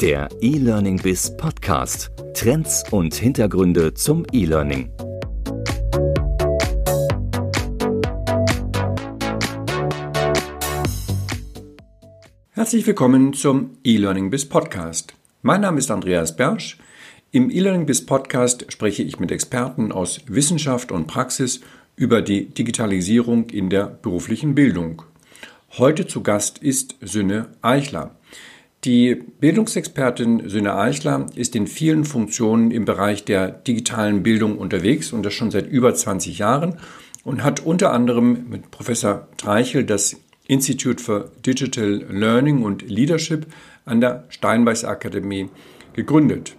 Der E-Learning Biz Podcast. Trends und Hintergründe zum E-Learning. Herzlich willkommen zum E-Learning Biz Podcast. Mein Name ist Andreas Bersch. Im E-Learning Biz Podcast spreche ich mit Experten aus Wissenschaft und Praxis über die Digitalisierung in der beruflichen Bildung. Heute zu Gast ist Sünne Eichler. Die Bildungsexpertin Sünne Eichler ist in vielen Funktionen im Bereich der digitalen Bildung unterwegs und das schon seit über 20 Jahren und hat unter anderem mit Professor Treichel das Institute for Digital Learning und Leadership an der Steinbeiß Akademie gegründet.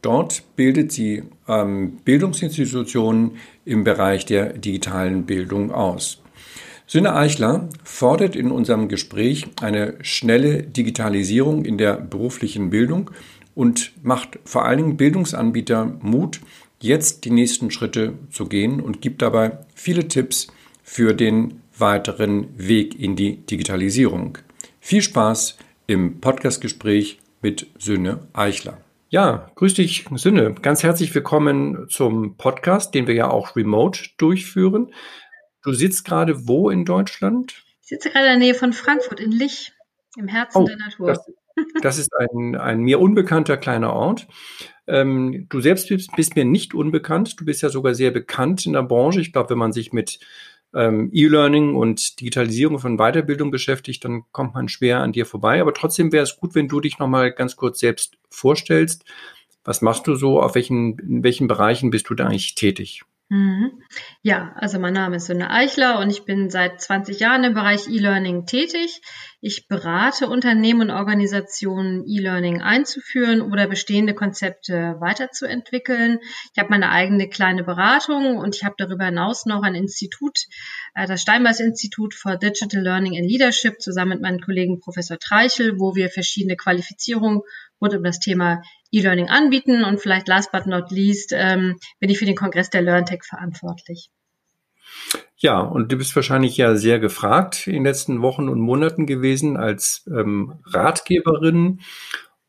Dort bildet sie ähm, Bildungsinstitutionen im Bereich der digitalen Bildung aus. Sünne Eichler fordert in unserem Gespräch eine schnelle Digitalisierung in der beruflichen Bildung und macht vor allen Dingen Bildungsanbieter Mut, jetzt die nächsten Schritte zu gehen und gibt dabei viele Tipps für den weiteren Weg in die Digitalisierung. Viel Spaß im Podcastgespräch mit Sünne Eichler. Ja, grüß dich, Sünne. Ganz herzlich willkommen zum Podcast, den wir ja auch remote durchführen. Du sitzt gerade wo in Deutschland? Ich sitze gerade in der Nähe von Frankfurt in Lich, im Herzen oh, der Natur. Das, das ist ein, ein, mir unbekannter kleiner Ort. Ähm, du selbst bist, bist, mir nicht unbekannt. Du bist ja sogar sehr bekannt in der Branche. Ich glaube, wenn man sich mit ähm, E-Learning und Digitalisierung von Weiterbildung beschäftigt, dann kommt man schwer an dir vorbei. Aber trotzdem wäre es gut, wenn du dich nochmal ganz kurz selbst vorstellst. Was machst du so? Auf welchen, in welchen Bereichen bist du da eigentlich tätig? Mhm. Ja, also mein Name ist Sünne Eichler und ich bin seit 20 Jahren im Bereich E-Learning tätig. Ich berate Unternehmen und Organisationen, E-Learning einzuführen oder bestehende Konzepte weiterzuentwickeln. Ich habe meine eigene kleine Beratung und ich habe darüber hinaus noch ein Institut, äh, das Steinbeis Institut for Digital Learning and Leadership, zusammen mit meinem Kollegen Professor Treichel, wo wir verschiedene Qualifizierungen rund um das Thema E-Learning anbieten. Und vielleicht last but not least ähm, bin ich für den Kongress der LearnTech verantwortlich. Ja, und du bist wahrscheinlich ja sehr gefragt in den letzten Wochen und Monaten gewesen als ähm, Ratgeberin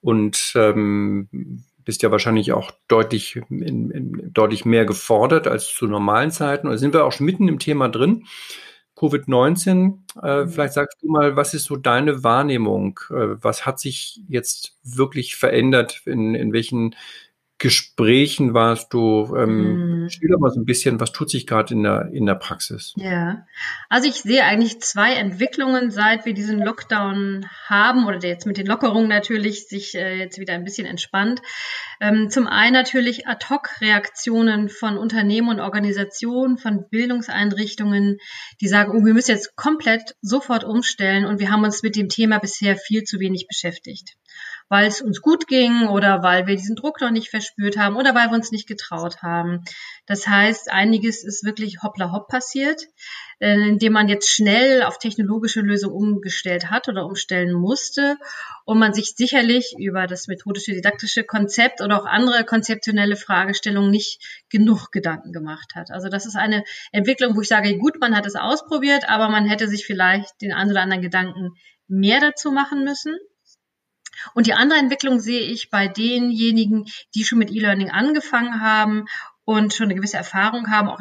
und ähm, bist ja wahrscheinlich auch deutlich, in, in, deutlich mehr gefordert als zu normalen Zeiten. Und sind wir auch schon mitten im Thema drin. Covid-19. Äh, mhm. vielleicht sagst du mal, was ist so deine Wahrnehmung? Äh, was hat sich jetzt wirklich verändert? In, in welchen Gesprächen warst du? Ähm, mhm. Schilder mal so ein bisschen, was tut sich gerade in der, in der Praxis? Ja, also ich sehe eigentlich zwei Entwicklungen, seit wir diesen Lockdown haben oder der jetzt mit den Lockerungen natürlich sich äh, jetzt wieder ein bisschen entspannt. Ähm, zum einen natürlich Ad-Hoc-Reaktionen von Unternehmen und Organisationen, von Bildungseinrichtungen, die sagen, oh, wir müssen jetzt komplett sofort umstellen und wir haben uns mit dem Thema bisher viel zu wenig beschäftigt weil es uns gut ging oder weil wir diesen Druck noch nicht verspürt haben oder weil wir uns nicht getraut haben. Das heißt, einiges ist wirklich hoppla hopp passiert, äh, indem man jetzt schnell auf technologische Lösungen umgestellt hat oder umstellen musste und man sich sicherlich über das methodische didaktische Konzept oder auch andere konzeptionelle Fragestellungen nicht genug Gedanken gemacht hat. Also das ist eine Entwicklung, wo ich sage, gut, man hat es ausprobiert, aber man hätte sich vielleicht den einen oder anderen Gedanken mehr dazu machen müssen. Und die andere Entwicklung sehe ich bei denjenigen, die schon mit E-Learning angefangen haben und schon eine gewisse Erfahrung haben, auch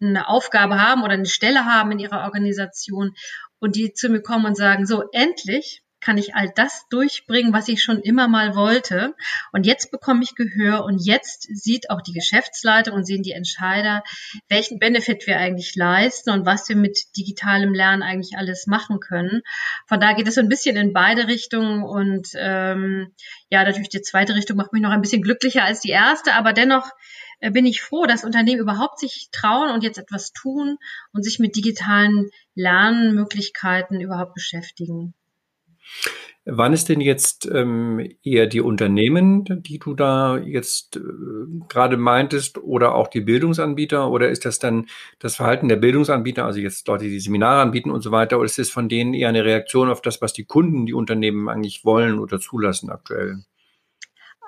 eine Aufgabe haben oder eine Stelle haben in ihrer Organisation und die zu mir kommen und sagen, so endlich kann ich all das durchbringen, was ich schon immer mal wollte. Und jetzt bekomme ich Gehör und jetzt sieht auch die Geschäftsleitung und sehen die Entscheider, welchen Benefit wir eigentlich leisten und was wir mit digitalem Lernen eigentlich alles machen können. Von da geht es so ein bisschen in beide Richtungen und ähm, ja, natürlich die zweite Richtung macht mich noch ein bisschen glücklicher als die erste, aber dennoch äh, bin ich froh, dass Unternehmen überhaupt sich trauen und jetzt etwas tun und sich mit digitalen Lernmöglichkeiten überhaupt beschäftigen. Wann ist denn jetzt ähm, eher die Unternehmen, die du da jetzt äh, gerade meintest, oder auch die Bildungsanbieter? Oder ist das dann das Verhalten der Bildungsanbieter, also jetzt Leute, die Seminare anbieten und so weiter, oder ist es von denen eher eine Reaktion auf das, was die Kunden, die Unternehmen eigentlich wollen oder zulassen aktuell?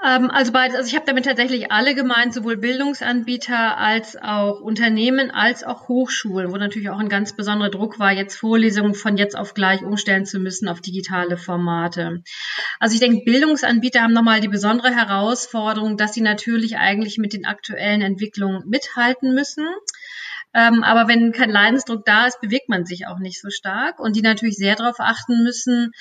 Ähm, also beides. Also ich habe damit tatsächlich alle gemeint, sowohl Bildungsanbieter als auch Unternehmen als auch Hochschulen, wo natürlich auch ein ganz besonderer Druck war, jetzt Vorlesungen von jetzt auf gleich umstellen zu müssen auf digitale Formate. Also ich denke, Bildungsanbieter haben nochmal die besondere Herausforderung, dass sie natürlich eigentlich mit den aktuellen Entwicklungen mithalten müssen. Ähm, aber wenn kein Leidensdruck da ist, bewegt man sich auch nicht so stark. Und die natürlich sehr darauf achten müssen,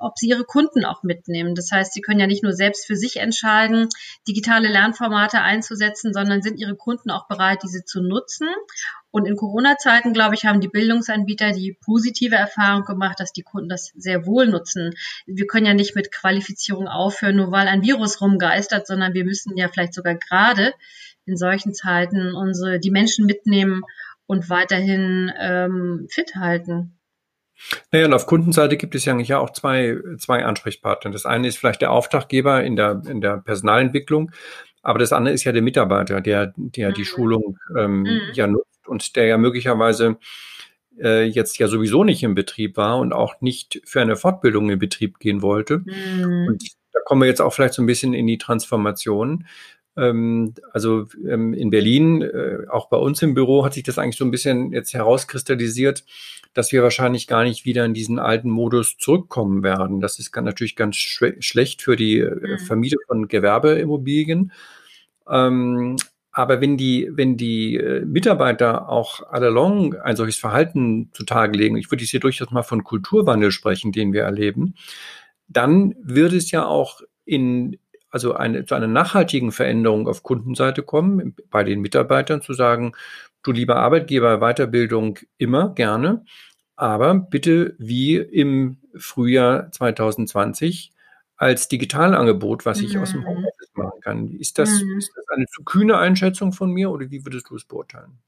ob sie ihre Kunden auch mitnehmen. Das heißt, sie können ja nicht nur selbst für sich entscheiden, digitale Lernformate einzusetzen, sondern sind ihre Kunden auch bereit, diese zu nutzen. Und in Corona-Zeiten, glaube ich, haben die Bildungsanbieter die positive Erfahrung gemacht, dass die Kunden das sehr wohl nutzen. Wir können ja nicht mit Qualifizierung aufhören, nur weil ein Virus rumgeistert, sondern wir müssen ja vielleicht sogar gerade in solchen Zeiten unsere, die Menschen mitnehmen und weiterhin ähm, fit halten. Naja, und auf Kundenseite gibt es ja eigentlich auch zwei, zwei Ansprechpartner. Das eine ist vielleicht der Auftraggeber in der, in der Personalentwicklung, aber das andere ist ja der Mitarbeiter, der, der mhm. die Schulung ähm, mhm. ja nutzt und der ja möglicherweise äh, jetzt ja sowieso nicht im Betrieb war und auch nicht für eine Fortbildung in Betrieb gehen wollte. Mhm. Und da kommen wir jetzt auch vielleicht so ein bisschen in die Transformation. Ähm, also ähm, in Berlin, äh, auch bei uns im Büro, hat sich das eigentlich so ein bisschen jetzt herauskristallisiert, dass wir wahrscheinlich gar nicht wieder in diesen alten Modus zurückkommen werden. Das ist natürlich ganz schlecht für die äh, mhm. Vermieter von Gewerbeimmobilien. Ähm, aber wenn die, wenn die äh, Mitarbeiter auch all along ein solches Verhalten zutage legen, ich würde hier durchaus mal von Kulturwandel sprechen, den wir erleben, dann wird es ja auch in also eine, zu einer nachhaltigen Veränderung auf Kundenseite kommen, bei den Mitarbeitern zu sagen, du lieber Arbeitgeber, Weiterbildung immer gerne, aber bitte wie im Frühjahr 2020 als Digitalangebot, was ich mhm. aus dem mhm. Homeoffice machen kann. Ist das, mhm. ist das eine zu kühne Einschätzung von mir oder wie würdest du es beurteilen?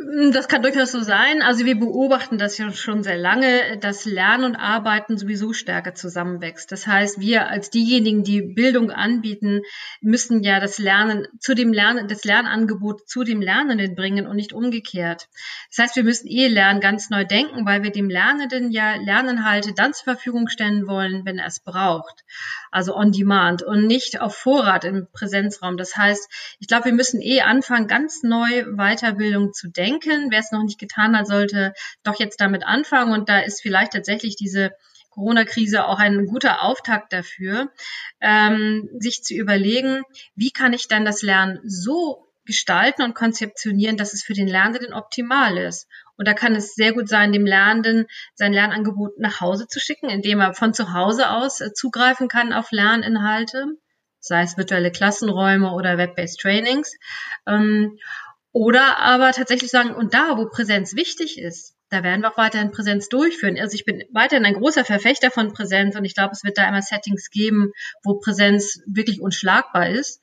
Hm, das kann durchaus so sein. Also wir beobachten das ja schon sehr lange, dass Lernen und Arbeiten sowieso stärker zusammenwächst. Das heißt, wir als diejenigen, die Bildung anbieten, müssen ja das Lernen zu dem Lernen, das Lernangebot zu dem Lernenden bringen und nicht umgekehrt. Das heißt, wir müssen eh Lernen ganz neu denken, weil wir dem Lernenden ja Lerninhalte dann zur Verfügung stellen wollen, wenn er es braucht. Also on demand und nicht auf Vorrat im Präsenzraum. Das heißt, ich glaube, wir müssen eh anfangen, ganz neu Weiterbildung zu denken denken. Wer es noch nicht getan hat, sollte doch jetzt damit anfangen. Und da ist vielleicht tatsächlich diese Corona-Krise auch ein guter Auftakt dafür, ähm, sich zu überlegen, wie kann ich dann das Lernen so gestalten und konzeptionieren, dass es für den Lernenden optimal ist. Und da kann es sehr gut sein, dem Lernenden sein Lernangebot nach Hause zu schicken, indem er von zu Hause aus äh, zugreifen kann auf Lerninhalte, sei es virtuelle Klassenräume oder Web-based Trainings. Ähm, oder aber tatsächlich sagen, und da, wo Präsenz wichtig ist, da werden wir auch weiterhin Präsenz durchführen. Also ich bin weiterhin ein großer Verfechter von Präsenz und ich glaube, es wird da immer Settings geben, wo Präsenz wirklich unschlagbar ist.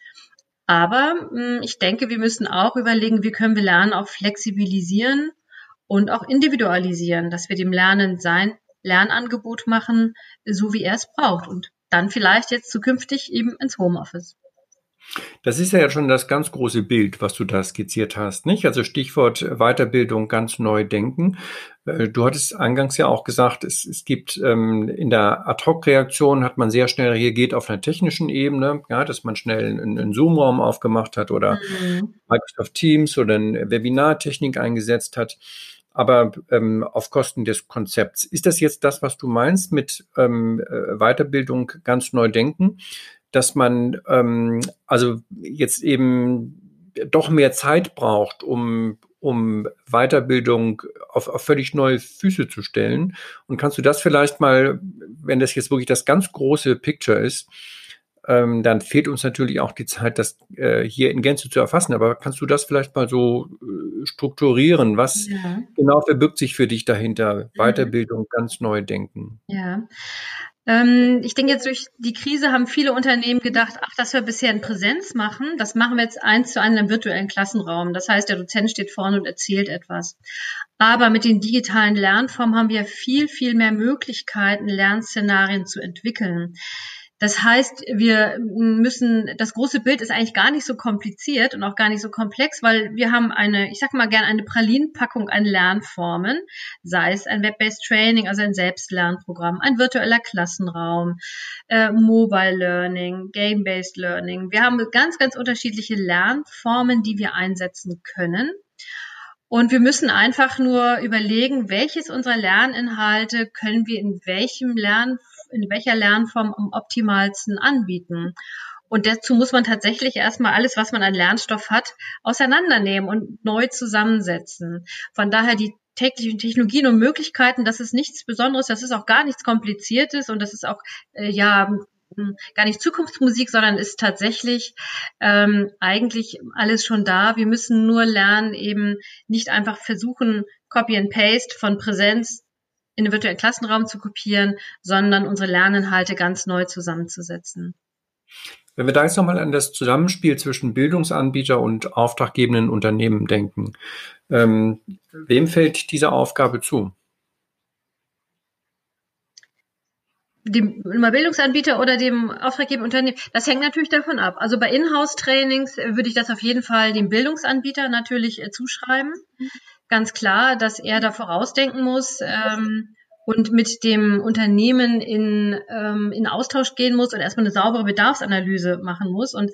Aber mh, hm, ich denke, wir müssen auch überlegen, wie können wir Lernen auch flexibilisieren und auch individualisieren, dass wir dem Lernen sein Lernangebot machen, so wie er es braucht und dann vielleicht jetzt zukünftig eben ins Homeoffice. Das ist ja schon das ganz große Bild, was du da skizziert hast, nicht? Also Stichwort Weiterbildung ganz neu denken. Äh, du hattest eingangs ja auch gesagt, es, es gibt ähm, in der Ad-Hoc-Reaktion hat man sehr schnell reagiert auf einer technischen Ebene, ja, dass man schnell einen, einen Zoom-Raum aufgemacht hat oder mhm. Microsoft Teams oder eine Webinartechnik eingesetzt hat aber ähm, auf Kosten des Konzepts. Ist das jetzt das, was du meinst mit ähm, äh, Weiterbildung ganz neu denken? Dass man ähm, also jetzt eben doch mehr Zeit braucht, um, um Weiterbildung auf, auf völlig neue Füße zu stellen. Und kannst du das vielleicht mal, wenn das jetzt wirklich das ganz große Picture ist, ähm, dann fehlt uns natürlich auch die Zeit, das äh, hier in Gänze zu erfassen. Aber kannst du das vielleicht mal so äh, strukturieren? Was ja. genau verbirgt sich für dich dahinter? Mhm. Weiterbildung, ganz neu denken. Ja, ich denke jetzt durch die Krise haben viele Unternehmen gedacht, ach, das wir bisher in Präsenz machen, das machen wir jetzt eins zu einem im virtuellen Klassenraum. Das heißt, der Dozent steht vorne und erzählt etwas. Aber mit den digitalen Lernformen haben wir viel, viel mehr Möglichkeiten, Lernszenarien zu entwickeln. Das heißt, wir müssen, das große Bild ist eigentlich gar nicht so kompliziert und auch gar nicht so komplex, weil wir haben eine, ich sag mal gerne eine Pralinenpackung an Lernformen, sei es ein Web-based Training, also ein Selbstlernprogramm, ein virtueller Klassenraum, äh, Mobile Learning, Game-based Learning. Wir haben ganz, ganz unterschiedliche Lernformen, die wir einsetzen können. Und wir müssen einfach nur überlegen, welches unserer Lerninhalte können wir in welchem Lern, in welcher Lernform am optimalsten anbieten. Und dazu muss man tatsächlich erstmal alles, was man an Lernstoff hat, auseinandernehmen und neu zusammensetzen. Von daher die täglichen Technologien und Möglichkeiten, das ist nichts Besonderes, das ist auch gar nichts Kompliziertes und das ist auch äh, ja gar nicht Zukunftsmusik, sondern ist tatsächlich ähm, eigentlich alles schon da. Wir müssen nur lernen, eben nicht einfach versuchen, Copy and Paste von Präsenz in den virtuellen Klassenraum zu kopieren, sondern unsere Lerninhalte ganz neu zusammenzusetzen. Wenn wir da jetzt nochmal an das Zusammenspiel zwischen Bildungsanbieter und auftraggebenden Unternehmen denken, ähm, wem fällt diese Aufgabe zu? dem Bildungsanbieter oder dem auftraggebenden Unternehmen, das hängt natürlich davon ab. Also bei Inhouse-Trainings äh, würde ich das auf jeden Fall dem Bildungsanbieter natürlich äh, zuschreiben. Ganz klar, dass er da vorausdenken muss ähm, und mit dem Unternehmen in, ähm, in Austausch gehen muss und erstmal eine saubere Bedarfsanalyse machen muss. Und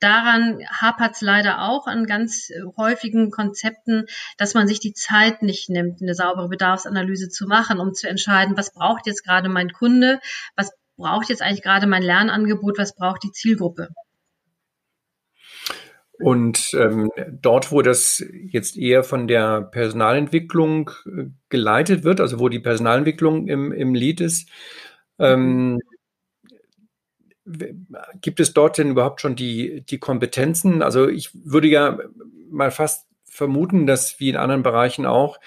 daran hapert es leider auch an ganz häufigen Konzepten, dass man sich die Zeit nicht nimmt, eine saubere Bedarfsanalyse zu machen, um zu entscheiden, was braucht jetzt gerade mein Kunde, was braucht jetzt eigentlich gerade mein Lernangebot, was braucht die Zielgruppe. Und ähm, dort, wo das jetzt eher von der Personalentwicklung äh, geleitet wird, also wo die Personalentwicklung im, im Lead ist, ähm, gibt es dort denn überhaupt schon die, die Kompetenzen? Also ich würde ja mal fast vermuten, dass wie in anderen Bereichen auch,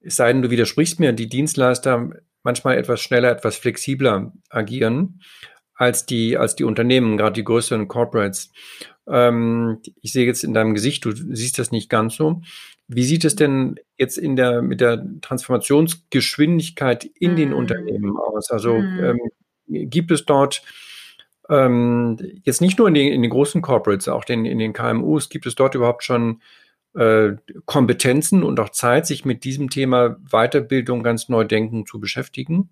es sei denn, du widersprichst mir, die Dienstleister manchmal etwas schneller, etwas flexibler agieren als die, als die Unternehmen, gerade die größeren Corporates. Ähm, ich sehe jetzt in deinem Gesicht, du siehst das nicht ganz so. Wie sieht es denn jetzt in der, mit der Transformationsgeschwindigkeit in mm. den Unternehmen aus? Also mm. ähm, gibt es dort ähm, jetzt nicht nur in den, in den großen Corporates, auch den, in den KMUs, gibt es dort überhaupt schon äh, Kompetenzen und auch Zeit, sich mit diesem Thema Weiterbildung ganz neu denken zu beschäftigen?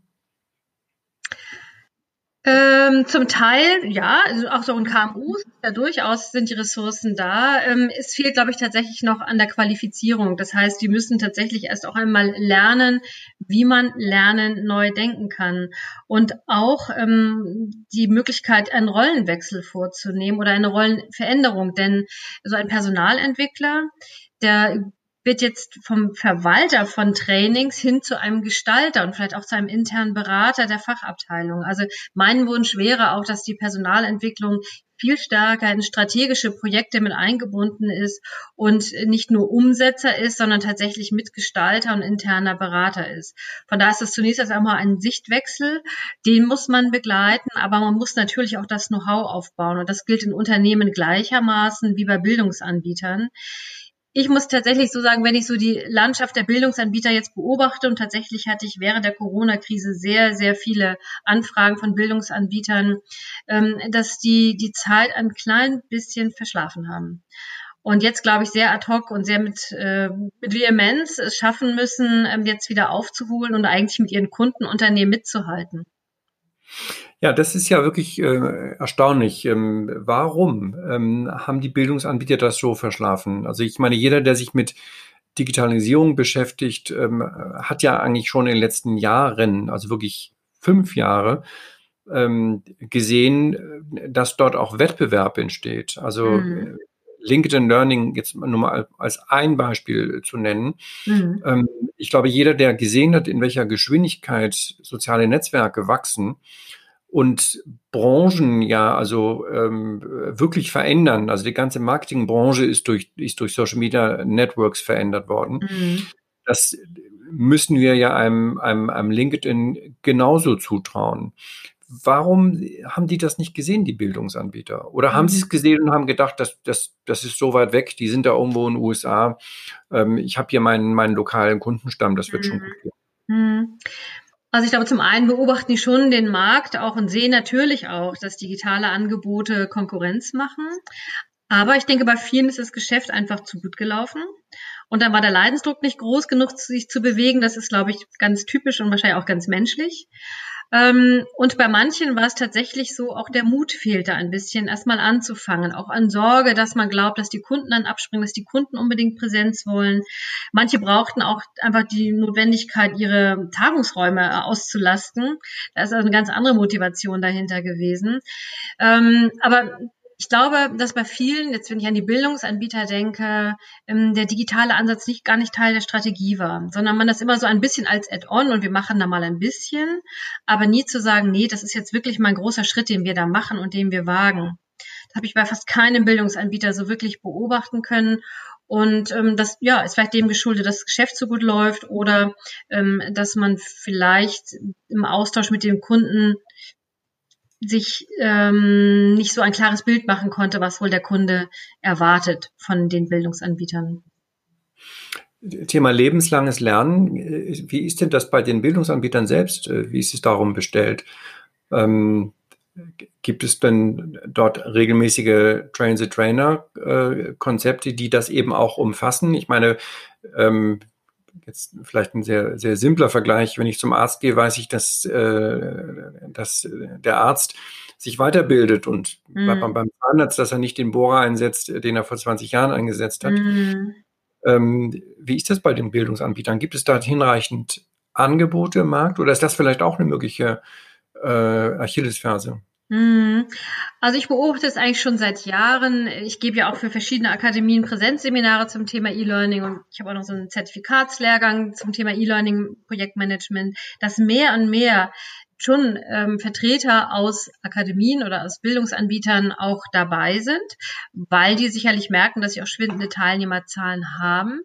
Ähm, zum Teil, ja, also auch so in KMUs, ja durchaus sind die Ressourcen da. Ähm, es fehlt, glaube ich, tatsächlich noch an der Qualifizierung. Das heißt, die müssen tatsächlich erst auch einmal lernen, wie man Lernen neu denken kann. Und auch ähm, die Möglichkeit, einen Rollenwechsel vorzunehmen oder eine Rollenveränderung. Denn so ein Personalentwickler, der wird jetzt vom Verwalter von Trainings hin zu einem Gestalter und vielleicht auch zu einem internen Berater der Fachabteilung. Also mein Wunsch wäre auch, dass die Personalentwicklung viel stärker in strategische Projekte mit eingebunden ist und nicht nur Umsetzer ist, sondern tatsächlich Mitgestalter und interner Berater ist. Von da ist es zunächst einmal ein Sichtwechsel, den muss man begleiten, aber man muss natürlich auch das Know-how aufbauen und das gilt in Unternehmen gleichermaßen wie bei Bildungsanbietern ich muss tatsächlich so sagen, wenn ich so die Landschaft der Bildungsanbieter jetzt beobachte und tatsächlich hatte ich während der Corona-Krise sehr, sehr viele Anfragen von Bildungsanbietern, ähm, dass die die Zeit ein klein bisschen verschlafen haben. Und jetzt, glaube ich, sehr ad hoc und sehr mit, äh, mit Vehemenz es schaffen müssen, ähm, jetzt wieder aufzuholen und eigentlich mit ihren Kundenunternehmen mitzuhalten. Ja, das ist ja wirklich äh, erstaunlich. Ähm, warum ähm, haben die Bildungsanbieter das so verschlafen? Also ich meine, jeder, der sich mit Digitalisierung beschäftigt, ähm, hat ja eigentlich schon in den letzten Jahren, also wirklich fünf Jahre, ähm, gesehen, dass dort auch Wettbewerb entsteht. Also mhm. LinkedIn Learning jetzt nur mal als ein Beispiel zu nennen. Mhm. Ähm, ich glaube, jeder, der gesehen hat, in welcher Geschwindigkeit soziale Netzwerke wachsen, und Branchen ja also ähm, wirklich verändern. Also die ganze Marketingbranche ist durch, ist durch Social Media Networks verändert worden. Mhm. Das müssen wir ja einem, einem, einem LinkedIn genauso zutrauen. Warum haben die das nicht gesehen, die Bildungsanbieter? Oder haben mhm. sie es gesehen und haben gedacht, das, das, das ist so weit weg, die sind da irgendwo in den USA. Ähm, ich habe hier meinen, meinen lokalen Kundenstamm, das wird mhm. schon gut gehen. Also ich glaube, zum einen beobachten die schon den Markt auch und sehen natürlich auch, dass digitale Angebote Konkurrenz machen. Aber ich denke, bei vielen ist das Geschäft einfach zu gut gelaufen. Und dann war der Leidensdruck nicht groß genug, sich zu bewegen. Das ist, glaube ich, ganz typisch und wahrscheinlich auch ganz menschlich. Ähm, und bei manchen war es tatsächlich so, auch der Mut fehlte ein bisschen, erstmal anzufangen. Auch an Sorge, dass man glaubt, dass die Kunden dann abspringen, dass die Kunden unbedingt Präsenz wollen. Manche brauchten auch einfach die Notwendigkeit, ihre Tagungsräume auszulasten. Da ist also eine ganz andere Motivation dahinter gewesen. Ähm, aber ich glaube, dass bei vielen, jetzt wenn ich an die Bildungsanbieter denke, ähm, der digitale Ansatz nicht gar nicht Teil der Strategie war, sondern man das immer so ein bisschen als Add-on und wir machen da mal ein bisschen, aber nie zu sagen, nee, das ist jetzt wirklich mal ein großer Schritt, den wir da machen und den wir wagen. Das habe ich bei fast keinem Bildungsanbieter so wirklich beobachten können. Und ähm, das ja, ist vielleicht dem geschuldet, dass das Geschäft so gut läuft oder ähm, dass man vielleicht im Austausch mit dem Kunden sich ähm, nicht so ein klares Bild machen konnte, was wohl der Kunde erwartet von den Bildungsanbietern. Thema lebenslanges Lernen. Wie ist denn das bei den Bildungsanbietern selbst? Wie ist es darum bestellt? Ähm, gibt es denn dort regelmäßige Train-the-Trainer-Konzepte, die das eben auch umfassen? Ich meine, ähm, jetzt vielleicht ein sehr, sehr simpler Vergleich. Wenn ich zum Arzt gehe, weiß ich, dass, äh, dass der Arzt sich weiterbildet und mhm. beim, beim Zahnarzt, dass er nicht den Bohrer einsetzt, den er vor 20 Jahren eingesetzt hat. Mhm. Ähm, wie ist das bei den Bildungsanbietern? Gibt es da hinreichend Angebote im Markt oder ist das vielleicht auch eine mögliche äh, Achillesferse? Mhm. Also ich beobachte es eigentlich schon seit Jahren. Ich gebe ja auch für verschiedene Akademien Präsenzseminare zum Thema E-Learning und ich habe auch noch so einen Zertifikatslehrgang zum Thema E-Learning Projektmanagement, dass mehr und mehr schon ähm, Vertreter aus Akademien oder aus Bildungsanbietern auch dabei sind, weil die sicherlich merken, dass sie auch schwindende Teilnehmerzahlen haben.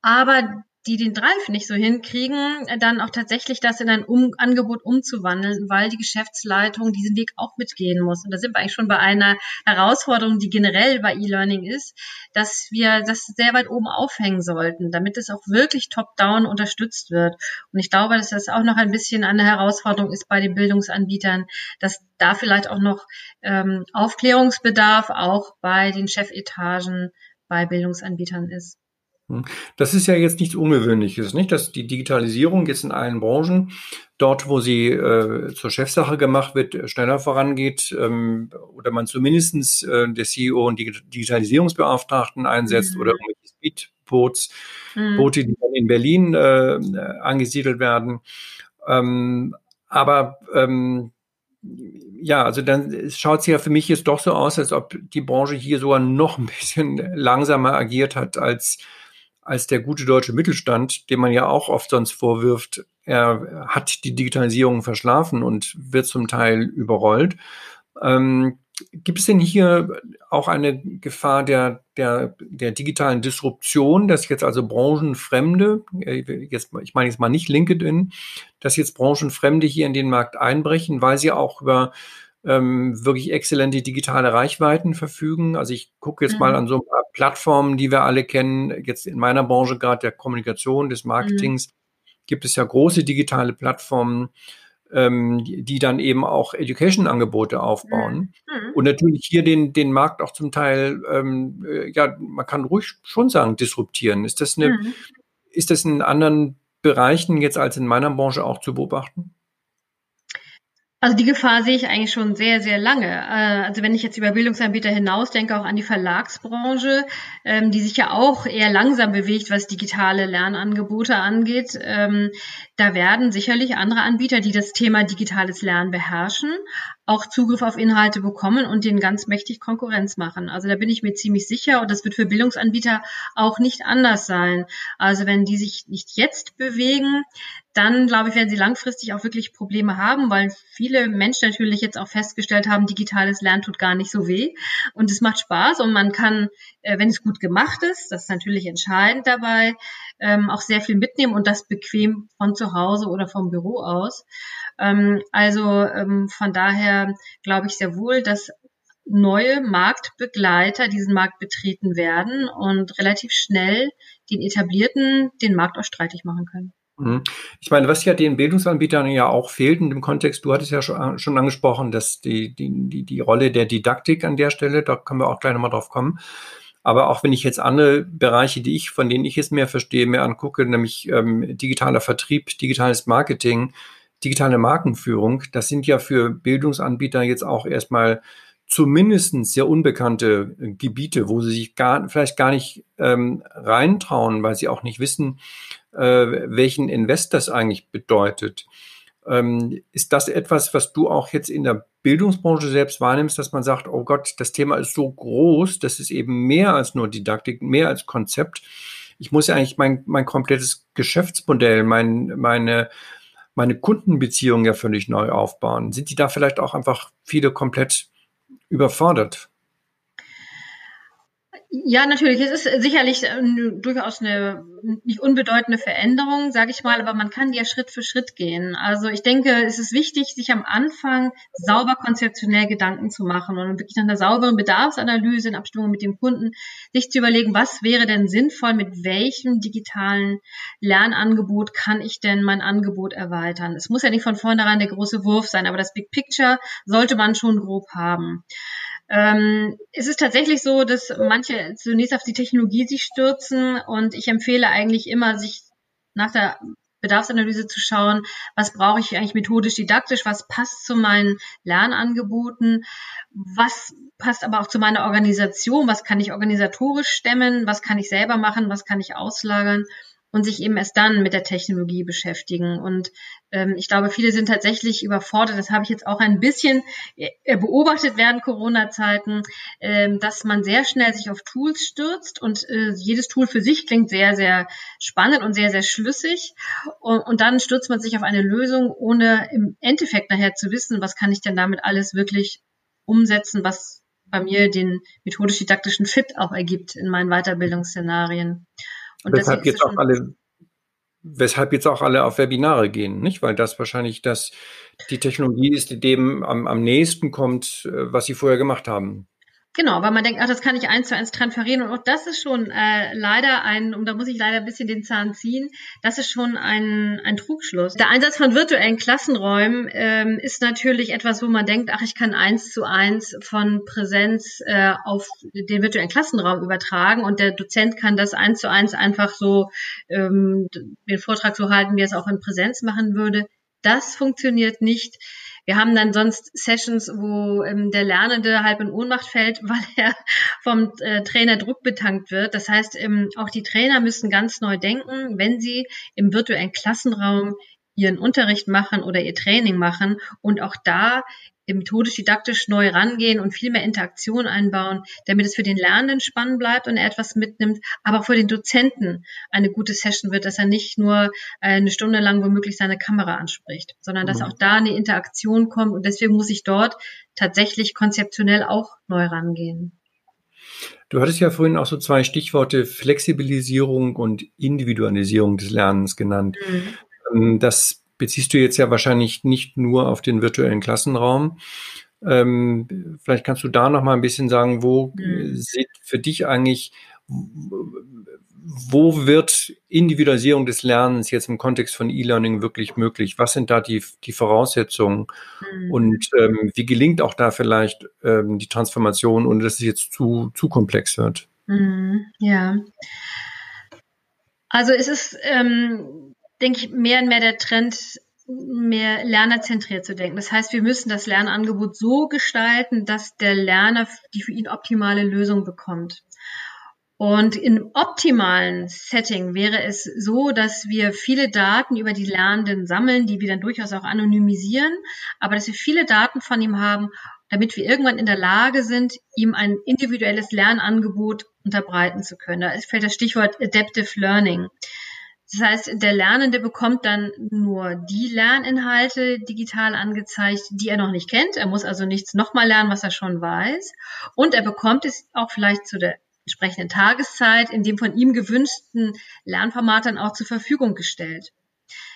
Aber die den Drive nicht so hinkriegen, dann auch tatsächlich das in ein um Angebot umzuwandeln, weil die Geschäftsleitung diesen Weg auch mitgehen muss. Und da sind wir eigentlich schon bei einer Herausforderung, die generell bei E-Learning ist, dass wir das sehr weit oben aufhängen sollten, damit es auch wirklich top-down unterstützt wird. Und ich glaube, dass das auch noch ein bisschen eine Herausforderung ist bei den Bildungsanbietern, dass da vielleicht auch noch ähm, Aufklärungsbedarf auch bei den Chefetagen bei Bildungsanbietern ist. Hm. Das ist ja jetzt nichts Ungewöhnliches, nicht? Dass die Digitalisierung jetzt in allen Branchen, dort wo sie äh, zur Chefsache gemacht wird, schneller vorangeht ähm, oder man zumindestens äh, der CEO und die Digitalisierungsbeauftragten einsetzt mhm. oder irgendwelche Speedboats, mhm. Boote, die dann in Berlin äh, angesiedelt werden. Ähm, aber ähm, ja, also dann schaut es ja für mich jetzt doch so aus, als ob die Branche hier sogar noch ein bisschen langsamer agiert hat als als der gute deutsche Mittelstand, dem man ja auch oft sonst vorwirft, er hat die Digitalisierung verschlafen und wird zum Teil überrollt. Ähm, gibt es denn hier auch eine Gefahr der, der, der digitalen Disruption, dass jetzt also Branchenfremde, äh, jetzt, ich meine jetzt mal nicht LinkedIn, dass jetzt Branchenfremde hier in den Markt einbrechen, weil sie auch über ähm, wirklich exzellente digitale Reichweiten verfügen. Also ich gucke jetzt mhm. mal an so ein paar Plattformen, die wir alle kennen. Jetzt in meiner Branche gerade der Kommunikation, des Marketings, mhm. gibt es ja große digitale Plattformen, ähm, die, die, dann eben auch Education-Angebote aufbauen. Mhm. Und natürlich hier den, den Markt auch zum Teil, ähm, äh, ja, man kann ruhig schon sagen, disruptieren. Ist das eine, mhm. ist das in anderen Bereichen jetzt als in meiner Branche auch zu beobachten? Also die Gefahr sehe ich eigentlich schon sehr, sehr lange. Äh, also wenn ich jetzt über Bildungsanbieter hinaus denke, auch an die Verlagsbranche, ähm, die sich ja auch eher langsam bewegt, was digitale Lernangebote angeht. Ähm, da werden sicherlich andere Anbieter, die das Thema digitales Lernen beherrschen, auch Zugriff auf Inhalte bekommen und denen ganz mächtig Konkurrenz machen. Also da bin ich mir ziemlich sicher und das wird für Bildungsanbieter auch nicht anders sein. Also wenn die sich nicht jetzt bewegen, dann glaube ich, werden sie langfristig auch wirklich Probleme haben, weil viele Menschen natürlich jetzt auch festgestellt haben, digitales Lernen tut gar nicht so weh und es macht Spaß und man kann, äh, wenn es gut gemacht ist, das ist natürlich entscheidend dabei, ähm, auch sehr viel mitnehmen und das bequem von zu Hause oder vom Büro aus. Ähm, also ähm, von daher glaube ich sehr wohl, dass neue Marktbegleiter diesen Markt betreten werden und relativ schnell den etablierten den Markt auch streitig machen können. Mhm. Ich meine, was ja den Bildungsanbietern ja auch fehlt in dem Kontext, du hattest ja schon, schon angesprochen, dass die, die, die, die Rolle der Didaktik an der Stelle, da können wir auch gleich nochmal drauf kommen. Aber auch wenn ich jetzt andere Bereiche, die ich, von denen ich es mehr verstehe, mehr angucke, nämlich ähm, digitaler Vertrieb, digitales Marketing, digitale Markenführung, das sind ja für Bildungsanbieter jetzt auch erstmal zumindest sehr unbekannte Gebiete, wo sie sich gar, vielleicht gar nicht ähm, reintrauen, weil sie auch nicht wissen, äh, welchen Invest das eigentlich bedeutet. Ähm, ist das etwas, was du auch jetzt in der Bildungsbranche selbst wahrnimmst, dass man sagt, oh Gott, das Thema ist so groß, das ist eben mehr als nur Didaktik, mehr als Konzept. Ich muss ja eigentlich mein, mein komplettes Geschäftsmodell, mein, meine, meine Kundenbeziehungen ja völlig neu aufbauen. Sind die da vielleicht auch einfach viele komplett überfordert? Ja, natürlich. Es ist sicherlich äh, durchaus eine nicht unbedeutende Veränderung, sage ich mal, aber man kann ja Schritt für Schritt gehen. Also ich denke, es ist wichtig, sich am Anfang sauber konzeptionell Gedanken zu machen und wirklich nach einer sauberen Bedarfsanalyse in Abstimmung mit dem Kunden sich zu überlegen, was wäre denn sinnvoll, mit welchem digitalen Lernangebot kann ich denn mein Angebot erweitern. Es muss ja nicht von vornherein der große Wurf sein, aber das Big Picture sollte man schon grob haben. Ähm, es ist tatsächlich so, dass manche zunächst auf die Technologie sich stürzen und ich empfehle eigentlich immer, sich nach der Bedarfsanalyse zu schauen, was brauche ich eigentlich methodisch didaktisch, was passt zu meinen Lernangeboten, was passt aber auch zu meiner Organisation, was kann ich organisatorisch stemmen, was kann ich selber machen, was kann ich auslagern und sich eben erst dann mit der Technologie beschäftigen. Und ähm, ich glaube, viele sind tatsächlich überfordert. Das habe ich jetzt auch ein bisschen äh, beobachtet während Corona-Zeiten, äh, dass man sehr schnell sich auf Tools stürzt und äh, jedes Tool für sich klingt sehr, sehr spannend und sehr, sehr schlüssig. Und, und dann stürzt man sich auf eine Lösung, ohne im Endeffekt nachher zu wissen, was kann ich denn damit alles wirklich umsetzen, was bei mir den methodisch-didaktischen Fit auch ergibt in meinen Weiterbildungsszenarien. Und weshalb jetzt auch alle, weshalb jetzt auch alle auf Webinare gehen, nicht? Weil das wahrscheinlich das, die Technologie ist, die dem am, am nächsten kommt, äh, was sie vorher gemacht haben. Genau, weil man denkt, ach, das kann ich eins zu eins transferieren. Und auch das ist schon äh, leider ein, und da muss ich leider ein bisschen den Zahn ziehen, das ist schon ein, ein Trugschluss. Der Einsatz von virtuellen Klassenräumen ähm, ist natürlich etwas, wo man denkt, ach, ich kann eins zu eins von Präsenz äh, auf den virtuellen Klassenraum übertragen und der Dozent kann das eins zu eins einfach so ähm, den Vortrag so halten, wie er es auch in Präsenz machen würde. Das funktioniert nicht wir haben dann sonst Sessions, wo ähm, der Lernende halb in Ohnmacht fällt, weil er vom äh, Trainer Druck betankt wird. Das heißt, ähm, auch die Trainer müssen ganz neu denken, wenn sie im virtuellen Klassenraum ihren Unterricht machen oder ihr Training machen und auch da methodisch-didaktisch neu rangehen und viel mehr Interaktion einbauen, damit es für den Lernenden spannend bleibt und er etwas mitnimmt, aber auch für den Dozenten eine gute Session wird, dass er nicht nur äh, eine Stunde lang womöglich seine Kamera anspricht, sondern dass mhm. auch da eine Interaktion kommt und deswegen muss ich dort tatsächlich konzeptionell auch neu rangehen. Du hattest ja vorhin auch so zwei Stichworte Flexibilisierung und Individualisierung des Lernens genannt. Mhm. Ähm, das beziehst du jetzt ja wahrscheinlich nicht nur auf den virtuellen Klassenraum. Ähm, vielleicht kannst du da noch mal ein bisschen sagen, wo mhm. sieht für dich eigentlich, wo wird Individualisierung des Lernens jetzt im Kontext von E-Learning wirklich möglich? Was sind da die, die Voraussetzungen? Mhm. Und ähm, wie gelingt auch da vielleicht ähm, die Transformation, ohne dass es jetzt zu, zu komplex wird? Mhm. Ja. Also es ist ähm, denke ich, mehr und mehr der Trend, mehr lernerzentriert zu denken. Das heißt, wir müssen das Lernangebot so gestalten, dass der Lerner die für ihn optimale Lösung bekommt. Und im optimalen Setting wäre es so, dass wir viele Daten über die Lernenden sammeln, die wir dann durchaus auch anonymisieren, aber dass wir viele Daten von ihm haben, damit wir irgendwann in der Lage sind, ihm ein individuelles Lernangebot unterbreiten zu können. Da fällt das Stichwort Adaptive Learning. Das heißt, der Lernende bekommt dann nur die Lerninhalte digital angezeigt, die er noch nicht kennt. Er muss also nichts nochmal lernen, was er schon weiß. Und er bekommt es auch vielleicht zu der entsprechenden Tageszeit in dem von ihm gewünschten Lernformat dann auch zur Verfügung gestellt.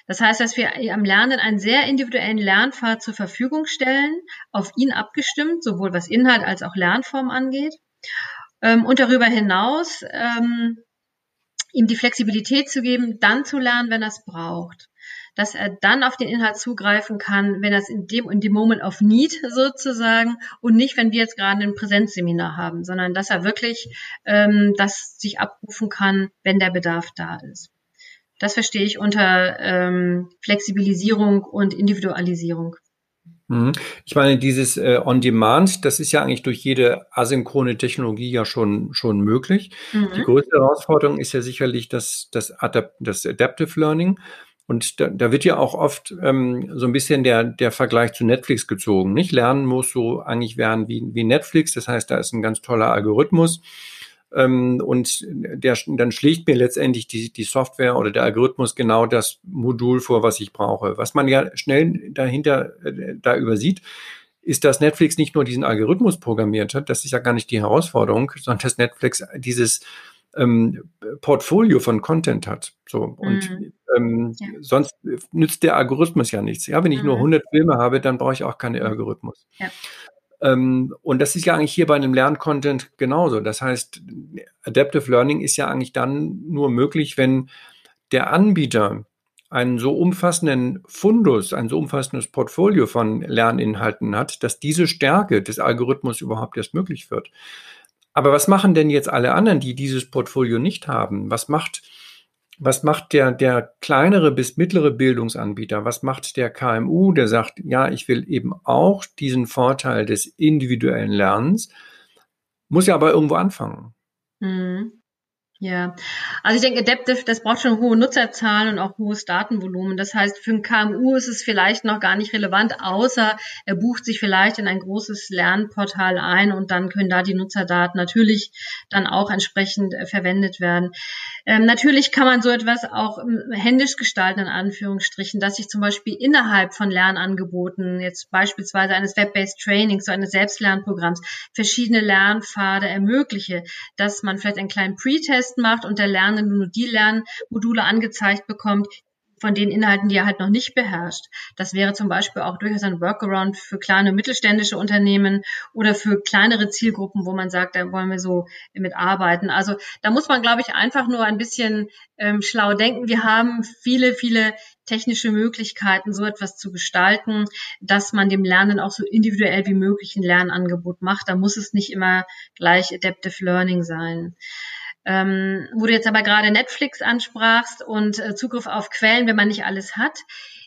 Das heißt, dass wir am Lernen einen sehr individuellen Lernpfad zur Verfügung stellen, auf ihn abgestimmt, sowohl was Inhalt als auch Lernform angeht. Ähm, und darüber hinaus ähm, ihm die Flexibilität zu geben, dann zu lernen, wenn er es braucht. Dass er dann auf den Inhalt zugreifen kann, wenn er es in dem, in dem Moment of Need sozusagen und nicht, wenn wir jetzt gerade ein Präsenzseminar haben, sondern dass er wirklich ähm, das sich abrufen kann, wenn der Bedarf da ist. Das verstehe ich unter ähm, Flexibilisierung und Individualisierung. Mhm. Ich meine, dieses äh, On-Demand, das ist ja eigentlich durch jede asynchrone Technologie ja schon, schon möglich. Mhm. Die größte Herausforderung ist ja sicherlich das, das, Adap das Adaptive Learning. Und da, da wird ja auch oft ähm, so ein bisschen der, der Vergleich zu Netflix gezogen. Nicht lernen muss so eigentlich werden wie, wie Netflix. Das heißt, da ist ein ganz toller Algorithmus. Ähm, und der, dann schlägt mir letztendlich die, die Software oder der Algorithmus genau das Modul vor, was ich brauche. Was man ja schnell dahinter äh, da übersieht, ist, dass Netflix nicht nur diesen Algorithmus programmiert hat, das ist ja gar nicht die Herausforderung, sondern dass Netflix dieses ähm, Portfolio von Content hat. So und mhm. ähm, ja. sonst nützt der Algorithmus ja nichts. Ja, wenn ich mhm. nur 100 Filme habe, dann brauche ich auch keinen Algorithmus. Ja. Ähm, und das ist ja eigentlich hier bei einem Lerncontent genauso. Das heißt, Adaptive Learning ist ja eigentlich dann nur möglich, wenn der Anbieter einen so umfassenden Fundus, ein so umfassendes Portfolio von Lerninhalten hat, dass diese Stärke des Algorithmus überhaupt erst möglich wird. Aber was machen denn jetzt alle anderen, die dieses Portfolio nicht haben? Was macht was macht der, der kleinere bis mittlere Bildungsanbieter? Was macht der KMU, der sagt, ja, ich will eben auch diesen Vorteil des individuellen Lernens, muss ja aber irgendwo anfangen. Mhm. Ja, also ich denke, Adaptive, das braucht schon hohe Nutzerzahlen und auch hohes Datenvolumen. Das heißt, für ein KMU ist es vielleicht noch gar nicht relevant, außer er bucht sich vielleicht in ein großes Lernportal ein und dann können da die Nutzerdaten natürlich dann auch entsprechend äh, verwendet werden. Ähm, natürlich kann man so etwas auch ähm, händisch gestalten, in Anführungsstrichen, dass ich zum Beispiel innerhalb von Lernangeboten, jetzt beispielsweise eines Web-Based Trainings, so eines Selbstlernprogramms, verschiedene Lernpfade ermögliche, dass man vielleicht einen kleinen Pre-Test macht und der Lernende nur die Lernmodule angezeigt bekommt, von den Inhalten, die er halt noch nicht beherrscht. Das wäre zum Beispiel auch durchaus ein Workaround für kleine mittelständische Unternehmen oder für kleinere Zielgruppen, wo man sagt, da wollen wir so mitarbeiten. Also da muss man, glaube ich, einfach nur ein bisschen ähm, schlau denken. Wir haben viele, viele technische Möglichkeiten, so etwas zu gestalten, dass man dem Lernen auch so individuell wie möglich ein Lernangebot macht. Da muss es nicht immer gleich Adaptive Learning sein. Ähm, wo du jetzt aber gerade Netflix ansprachst und äh, Zugriff auf Quellen, wenn man nicht alles hat,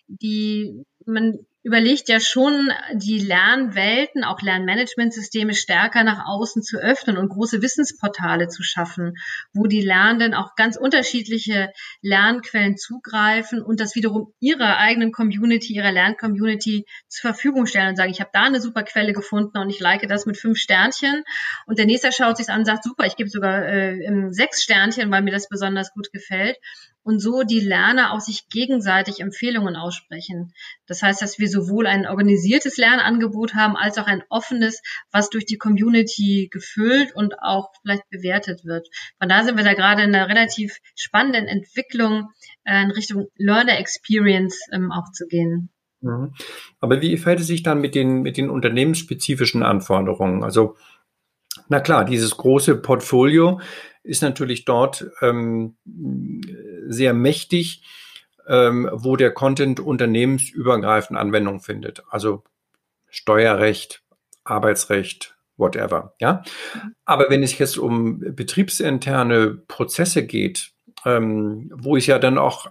die man überlegt ja schon, die Lernwelten, auch Lernmanagementsysteme stärker nach außen zu öffnen und große Wissensportale zu schaffen, wo die Lernenden auch ganz unterschiedliche Lernquellen zugreifen und das wiederum ihrer eigenen Community, ihrer Lerncommunity zur Verfügung stellen und sagen, ich habe da eine super Quelle gefunden und ich like das mit fünf Sternchen. Und der nächste schaut sich an und sagt, super, ich gebe sogar äh, sechs Sternchen, weil mir das besonders gut gefällt und so die Lerner auch sich gegenseitig Empfehlungen aussprechen. Das heißt, dass wir sowohl ein organisiertes Lernangebot haben, als auch ein offenes, was durch die Community gefüllt und auch vielleicht bewertet wird. Von da sind wir da gerade in einer relativ spannenden Entwicklung äh, in Richtung Learner Experience ähm, auch zu gehen. Mhm. Aber wie fällt es sich dann mit den, mit den unternehmensspezifischen Anforderungen? Also, na klar, dieses große Portfolio ist natürlich dort ähm, sehr mächtig, ähm, wo der Content unternehmensübergreifend Anwendung findet. Also Steuerrecht, Arbeitsrecht, whatever. Ja, aber wenn es jetzt um betriebsinterne Prozesse geht, ähm, wo es ja dann auch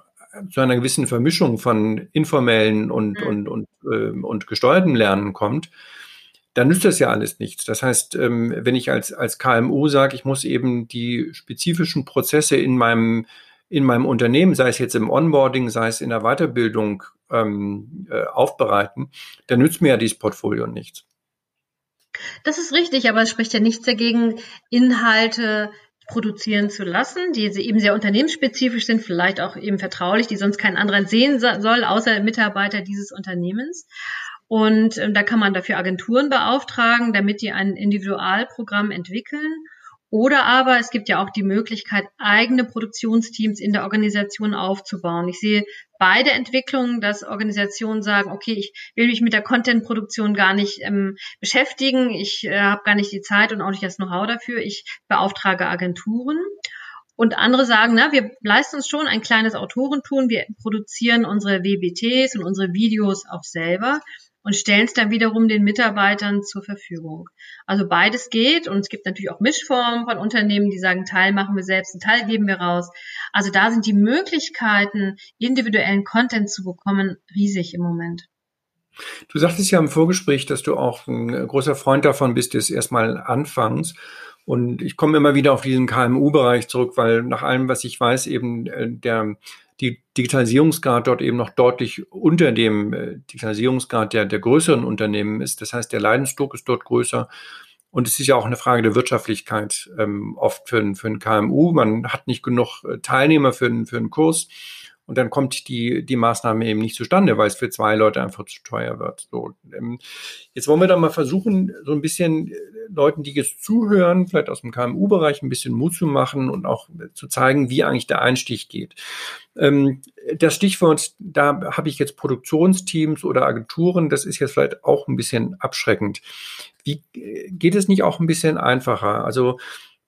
zu einer gewissen Vermischung von informellen und, mhm. und, und, äh, und gesteuertem Lernen kommt, dann nützt das ja alles nichts. Das heißt, ähm, wenn ich als, als KMU sage, ich muss eben die spezifischen Prozesse in meinem, in meinem Unternehmen, sei es jetzt im Onboarding, sei es in der Weiterbildung, ähm, äh, aufbereiten, dann nützt mir ja dieses Portfolio nichts. Das ist richtig, aber es spricht ja nichts dagegen, Inhalte produzieren zu lassen, die eben sehr unternehmensspezifisch sind, vielleicht auch eben vertraulich, die sonst kein anderer sehen soll, außer Mitarbeiter dieses Unternehmens. Und äh, da kann man dafür Agenturen beauftragen, damit die ein Individualprogramm entwickeln. Oder aber es gibt ja auch die Möglichkeit, eigene Produktionsteams in der Organisation aufzubauen. Ich sehe beide Entwicklungen, dass Organisationen sagen, okay, ich will mich mit der Content-Produktion gar nicht ähm, beschäftigen, ich äh, habe gar nicht die Zeit und auch nicht das Know-how dafür, ich beauftrage Agenturen. Und andere sagen, na, wir leisten uns schon ein kleines Autorentum, wir produzieren unsere WBTs und unsere Videos auch selber und stellen es dann wiederum den Mitarbeitern zur Verfügung. Also beides geht und es gibt natürlich auch Mischformen von Unternehmen, die sagen, Teil machen wir selbst, einen Teil geben wir raus. Also da sind die Möglichkeiten, individuellen Content zu bekommen, riesig im Moment. Du sagtest ja im Vorgespräch, dass du auch ein großer Freund davon bist, des erstmal Anfangs. Und ich komme immer wieder auf diesen KMU-Bereich zurück, weil nach allem, was ich weiß, eben äh, der die Digitalisierungsgrad dort eben noch deutlich unter dem äh, Digitalisierungsgrad der, der größeren Unternehmen ist. Das heißt, der Leidensdruck ist dort größer. Und es ist ja auch eine Frage der Wirtschaftlichkeit ähm, oft für, für ein KMU. Man hat nicht genug äh, Teilnehmer für, für einen Kurs. Und dann kommt die, die Maßnahme eben nicht zustande, weil es für zwei Leute einfach zu teuer wird. So, ähm, jetzt wollen wir da mal versuchen, so ein bisschen äh, Leuten, die jetzt zuhören, vielleicht aus dem KMU-Bereich, ein bisschen Mut zu machen und auch zu zeigen, wie eigentlich der Einstieg geht. Ähm, das Stichwort, da habe ich jetzt Produktionsteams oder Agenturen, das ist jetzt vielleicht auch ein bisschen abschreckend. Wie äh, geht es nicht auch ein bisschen einfacher? Also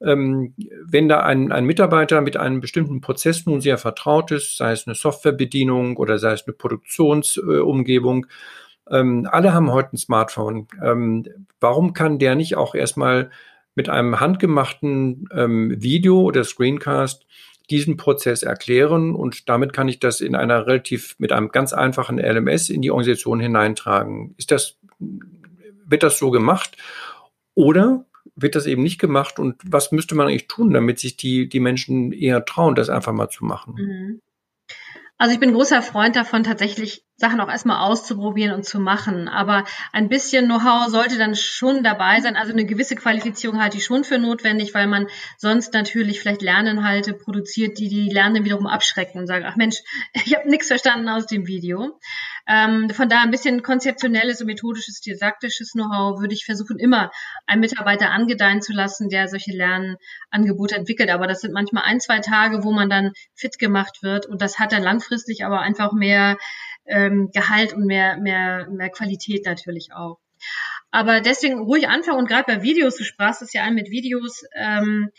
ähm, wenn da ein, ein Mitarbeiter mit einem bestimmten Prozess nun sehr vertraut ist, sei es eine Softwarebedienung oder sei es eine Produktionsumgebung, ähm, alle haben heute ein Smartphone. Ähm, warum kann der nicht auch erstmal mit einem handgemachten ähm, Video oder Screencast diesen Prozess erklären und damit kann ich das in einer relativ mit einem ganz einfachen LMS in die Organisation hineintragen. Ist das wird das so gemacht oder wird das eben nicht gemacht und was müsste man eigentlich tun, damit sich die, die Menschen eher trauen, das einfach mal zu machen? Mhm. Also ich bin großer Freund davon, tatsächlich Sachen auch erstmal auszuprobieren und zu machen. Aber ein bisschen Know-how sollte dann schon dabei sein. Also eine gewisse Qualifizierung halte ich schon für notwendig, weil man sonst natürlich vielleicht Lerninhalte produziert, die die Lernenden wiederum abschrecken und sagen, ach Mensch, ich habe nichts verstanden aus dem Video. Ähm, von da ein bisschen konzeptionelles und methodisches, didaktisches Know-how würde ich versuchen, immer einen Mitarbeiter angedeihen zu lassen, der solche Lernangebote entwickelt. Aber das sind manchmal ein, zwei Tage, wo man dann fit gemacht wird und das hat dann langfristig aber einfach mehr ähm, Gehalt und mehr, mehr, mehr Qualität natürlich auch. Aber deswegen ruhig anfangen und gerade bei Videos, du sprachst es ja an mit Videos, ähm,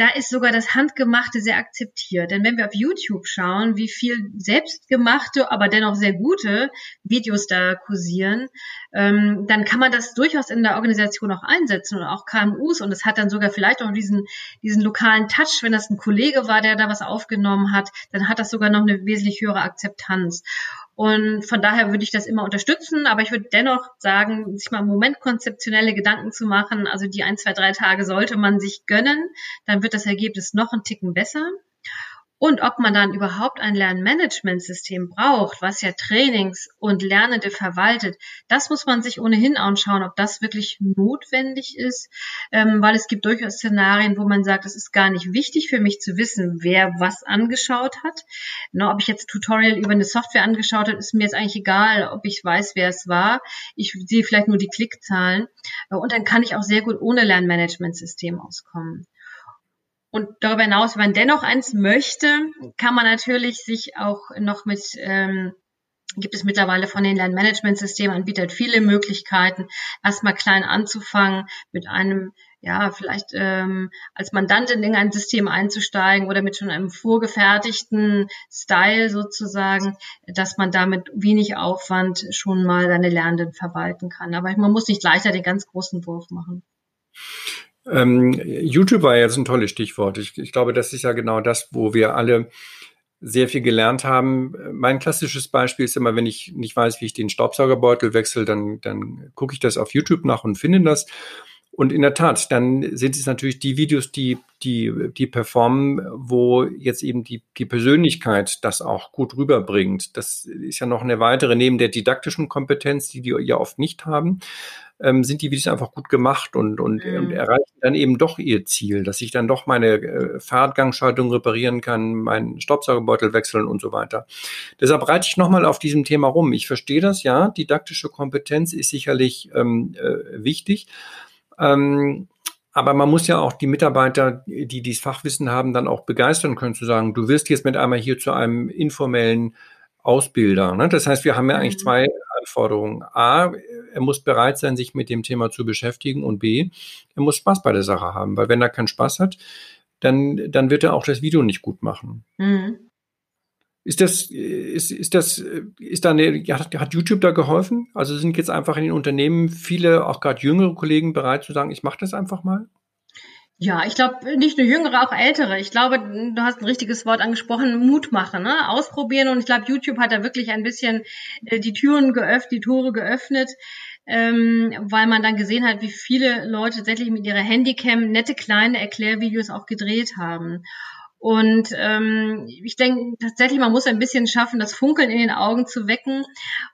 da ist sogar das Handgemachte sehr akzeptiert. Denn wenn wir auf YouTube schauen, wie viel selbstgemachte, aber dennoch sehr gute Videos da kursieren, ähm, dann kann man das durchaus in der Organisation auch einsetzen und auch KMUs. Und es hat dann sogar vielleicht auch diesen, diesen lokalen Touch. Wenn das ein Kollege war, der da was aufgenommen hat, dann hat das sogar noch eine wesentlich höhere Akzeptanz. Und von daher würde ich das immer unterstützen, aber ich würde dennoch sagen, sich mal im Moment konzeptionelle Gedanken zu machen, also die ein, zwei, drei Tage sollte man sich gönnen, dann wird das Ergebnis noch ein Ticken besser. Und ob man dann überhaupt ein Lernmanagementsystem braucht, was ja Trainings und Lernende verwaltet, das muss man sich ohnehin anschauen, ob das wirklich notwendig ist, ähm, weil es gibt durchaus Szenarien, wo man sagt, es ist gar nicht wichtig für mich zu wissen, wer was angeschaut hat. Na, ob ich jetzt Tutorial über eine Software angeschaut habe, ist mir jetzt eigentlich egal, ob ich weiß, wer es war. Ich sehe vielleicht nur die Klickzahlen. Und dann kann ich auch sehr gut ohne Lernmanagementsystem auskommen. Und darüber hinaus, wenn man dennoch eins möchte, kann man natürlich sich auch noch mit, ähm, gibt es mittlerweile von den Lernmanagementsystemen anbietet viele Möglichkeiten, erstmal klein anzufangen, mit einem, ja, vielleicht ähm, als Mandantin in ein System einzusteigen oder mit schon einem vorgefertigten Style sozusagen, dass man damit wenig Aufwand schon mal seine Lernenden verwalten kann. Aber man muss nicht gleich den ganz großen Wurf machen. Ähm, YouTube war jetzt ein tolles Stichwort. Ich, ich glaube, das ist ja genau das, wo wir alle sehr viel gelernt haben. Mein klassisches Beispiel ist immer, wenn ich nicht weiß, wie ich den Staubsaugerbeutel wechsle, dann, dann gucke ich das auf YouTube nach und finde das. Und in der Tat, dann sind es natürlich die Videos, die, die, die performen, wo jetzt eben die, die Persönlichkeit das auch gut rüberbringt. Das ist ja noch eine weitere, neben der didaktischen Kompetenz, die die ja oft nicht haben, ähm, sind die Videos einfach gut gemacht und, und, mhm. und, erreichen dann eben doch ihr Ziel, dass ich dann doch meine äh, Fahrtgangschaltung reparieren kann, meinen Staubsaugerbeutel wechseln und so weiter. Deshalb reite ich nochmal auf diesem Thema rum. Ich verstehe das, ja, didaktische Kompetenz ist sicherlich ähm, äh, wichtig. Ähm, aber man muss ja auch die Mitarbeiter, die dieses Fachwissen haben, dann auch begeistern können, zu sagen, du wirst jetzt mit einmal hier zu einem informellen Ausbilder. Ne? Das heißt, wir haben ja eigentlich mhm. zwei Anforderungen. A, er muss bereit sein, sich mit dem Thema zu beschäftigen und B, er muss Spaß bei der Sache haben, weil wenn er keinen Spaß hat, dann, dann wird er auch das Video nicht gut machen. Mhm. Ist das, ist, ist das, ist da eine, hat, hat YouTube da geholfen? Also sind jetzt einfach in den Unternehmen viele, auch gerade jüngere Kollegen bereit zu sagen, ich mache das einfach mal? Ja, ich glaube, nicht nur Jüngere, auch Ältere. Ich glaube, du hast ein richtiges Wort angesprochen, Mut machen, ne? ausprobieren. Und ich glaube, YouTube hat da wirklich ein bisschen äh, die Türen geöffnet, die Tore geöffnet, ähm, weil man dann gesehen hat, wie viele Leute tatsächlich mit ihrer Handycam nette kleine Erklärvideos auch gedreht haben. Und ähm, ich denke tatsächlich, man muss ein bisschen schaffen, das Funkeln in den Augen zu wecken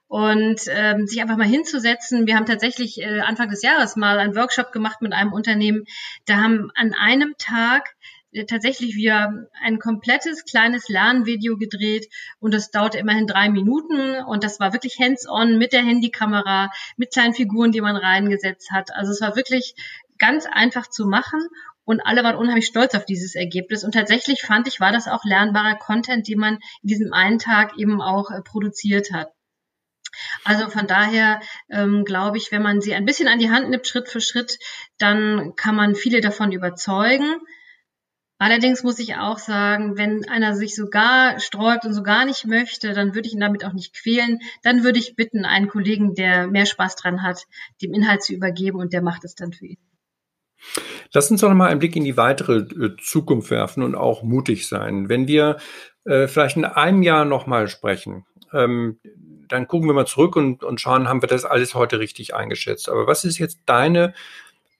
und ähm, sich einfach mal hinzusetzen. Wir haben tatsächlich äh, Anfang des Jahres mal einen Workshop gemacht mit einem Unternehmen. Da haben an einem Tag äh, tatsächlich wieder ein komplettes kleines Lernvideo gedreht und das dauerte immerhin drei Minuten und das war wirklich hands-on mit der Handykamera, mit kleinen Figuren, die man reingesetzt hat. Also es war wirklich ganz einfach zu machen und alle waren unheimlich stolz auf dieses Ergebnis. Und tatsächlich fand ich, war das auch lernbarer Content, den man in diesem einen Tag eben auch äh, produziert hat. Also von daher ähm, glaube ich, wenn man sie ein bisschen an die Hand nimmt, Schritt für Schritt, dann kann man viele davon überzeugen. Allerdings muss ich auch sagen, wenn einer sich sogar sträubt und so gar nicht möchte, dann würde ich ihn damit auch nicht quälen. Dann würde ich bitten, einen Kollegen, der mehr Spaß dran hat, dem Inhalt zu übergeben und der macht es dann für ihn. Lass uns doch noch mal einen Blick in die weitere äh, Zukunft werfen und auch mutig sein. Wenn wir äh, vielleicht in einem Jahr noch mal sprechen, ähm, dann gucken wir mal zurück und, und schauen, haben wir das alles heute richtig eingeschätzt. Aber was ist jetzt deine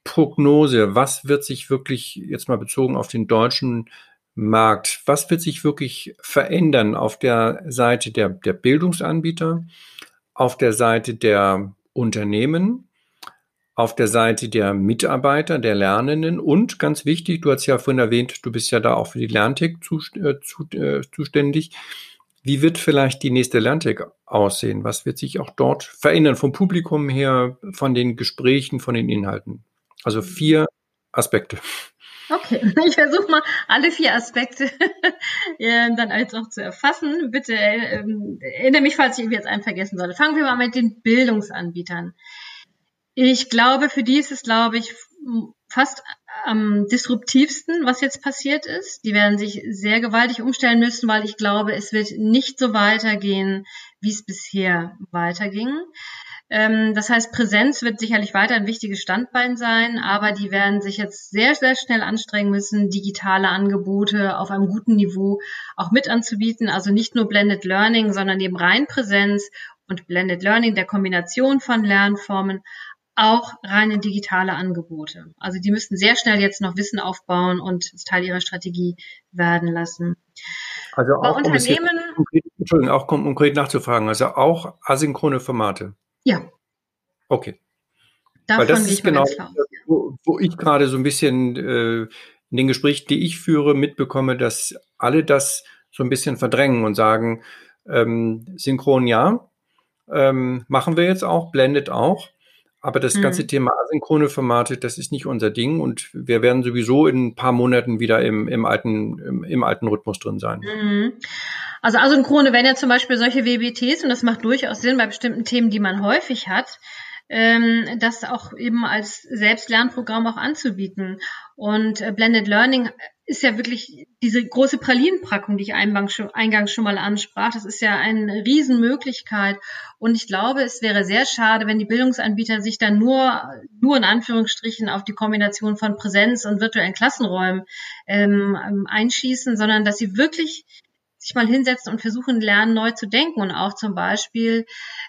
Prognose? Was wird sich wirklich jetzt mal bezogen auf den deutschen Markt, was wird sich wirklich verändern auf der Seite der, der Bildungsanbieter, auf der Seite der Unternehmen auf der Seite der Mitarbeiter, der Lernenden und ganz wichtig, du hast ja vorhin erwähnt, du bist ja da auch für die Lerntech zu, äh, zu, äh, zuständig. Wie wird vielleicht die nächste Lerntech aussehen? Was wird sich auch dort verändern vom Publikum her, von den Gesprächen, von den Inhalten? Also vier Aspekte. Okay, ich versuche mal alle vier Aspekte dann als auch zu erfassen. Bitte äh, erinnere mich, falls ich jetzt einen vergessen sollte. Fangen wir mal mit den Bildungsanbietern. Ich glaube, für die ist es, glaube ich, fast am disruptivsten, was jetzt passiert ist. Die werden sich sehr gewaltig umstellen müssen, weil ich glaube, es wird nicht so weitergehen, wie es bisher weiterging. Ähm, das heißt, Präsenz wird sicherlich weiter ein wichtiges Standbein sein, aber die werden sich jetzt sehr, sehr schnell anstrengen müssen, digitale Angebote auf einem guten Niveau auch mit anzubieten. Also nicht nur Blended Learning, sondern eben rein Präsenz und Blended Learning, der Kombination von Lernformen, auch reine digitale Angebote. Also die müssten sehr schnell jetzt noch Wissen aufbauen und es Teil ihrer Strategie werden lassen. Also auch, Bei Unternehmen, um konkret, Entschuldigung, auch konkret nachzufragen, also auch asynchrone Formate. Ja. Okay. Davon Weil das ist genau, wo, wo, ich gerade so ein bisschen äh, in den Gesprächen, die ich führe, mitbekomme, dass alle das so ein bisschen verdrängen und sagen, ähm, synchron ja, ähm, machen wir jetzt auch, blendet auch. Aber das ganze mhm. Thema asynchrone Formate, das ist nicht unser Ding und wir werden sowieso in ein paar Monaten wieder im, im, alten, im, im alten Rhythmus drin sein. Mhm. Also asynchrone wären ja zum Beispiel solche WBTs und das macht durchaus Sinn bei bestimmten Themen, die man häufig hat ähm, das auch eben als Selbstlernprogramm auch anzubieten. Und äh, Blended Learning ist ja wirklich diese große Pralinenpackung, die ich eingangs schon, mal ansprach. Das ist ja eine Riesenmöglichkeit. Und ich glaube, es wäre sehr schade, wenn die Bildungsanbieter sich dann nur, nur in Anführungsstrichen auf die Kombination von Präsenz und virtuellen Klassenräumen ähm einschießen, sondern dass sie wirklich sich mal hinsetzen und versuchen, Lernen neu zu denken und auch zum Beispiel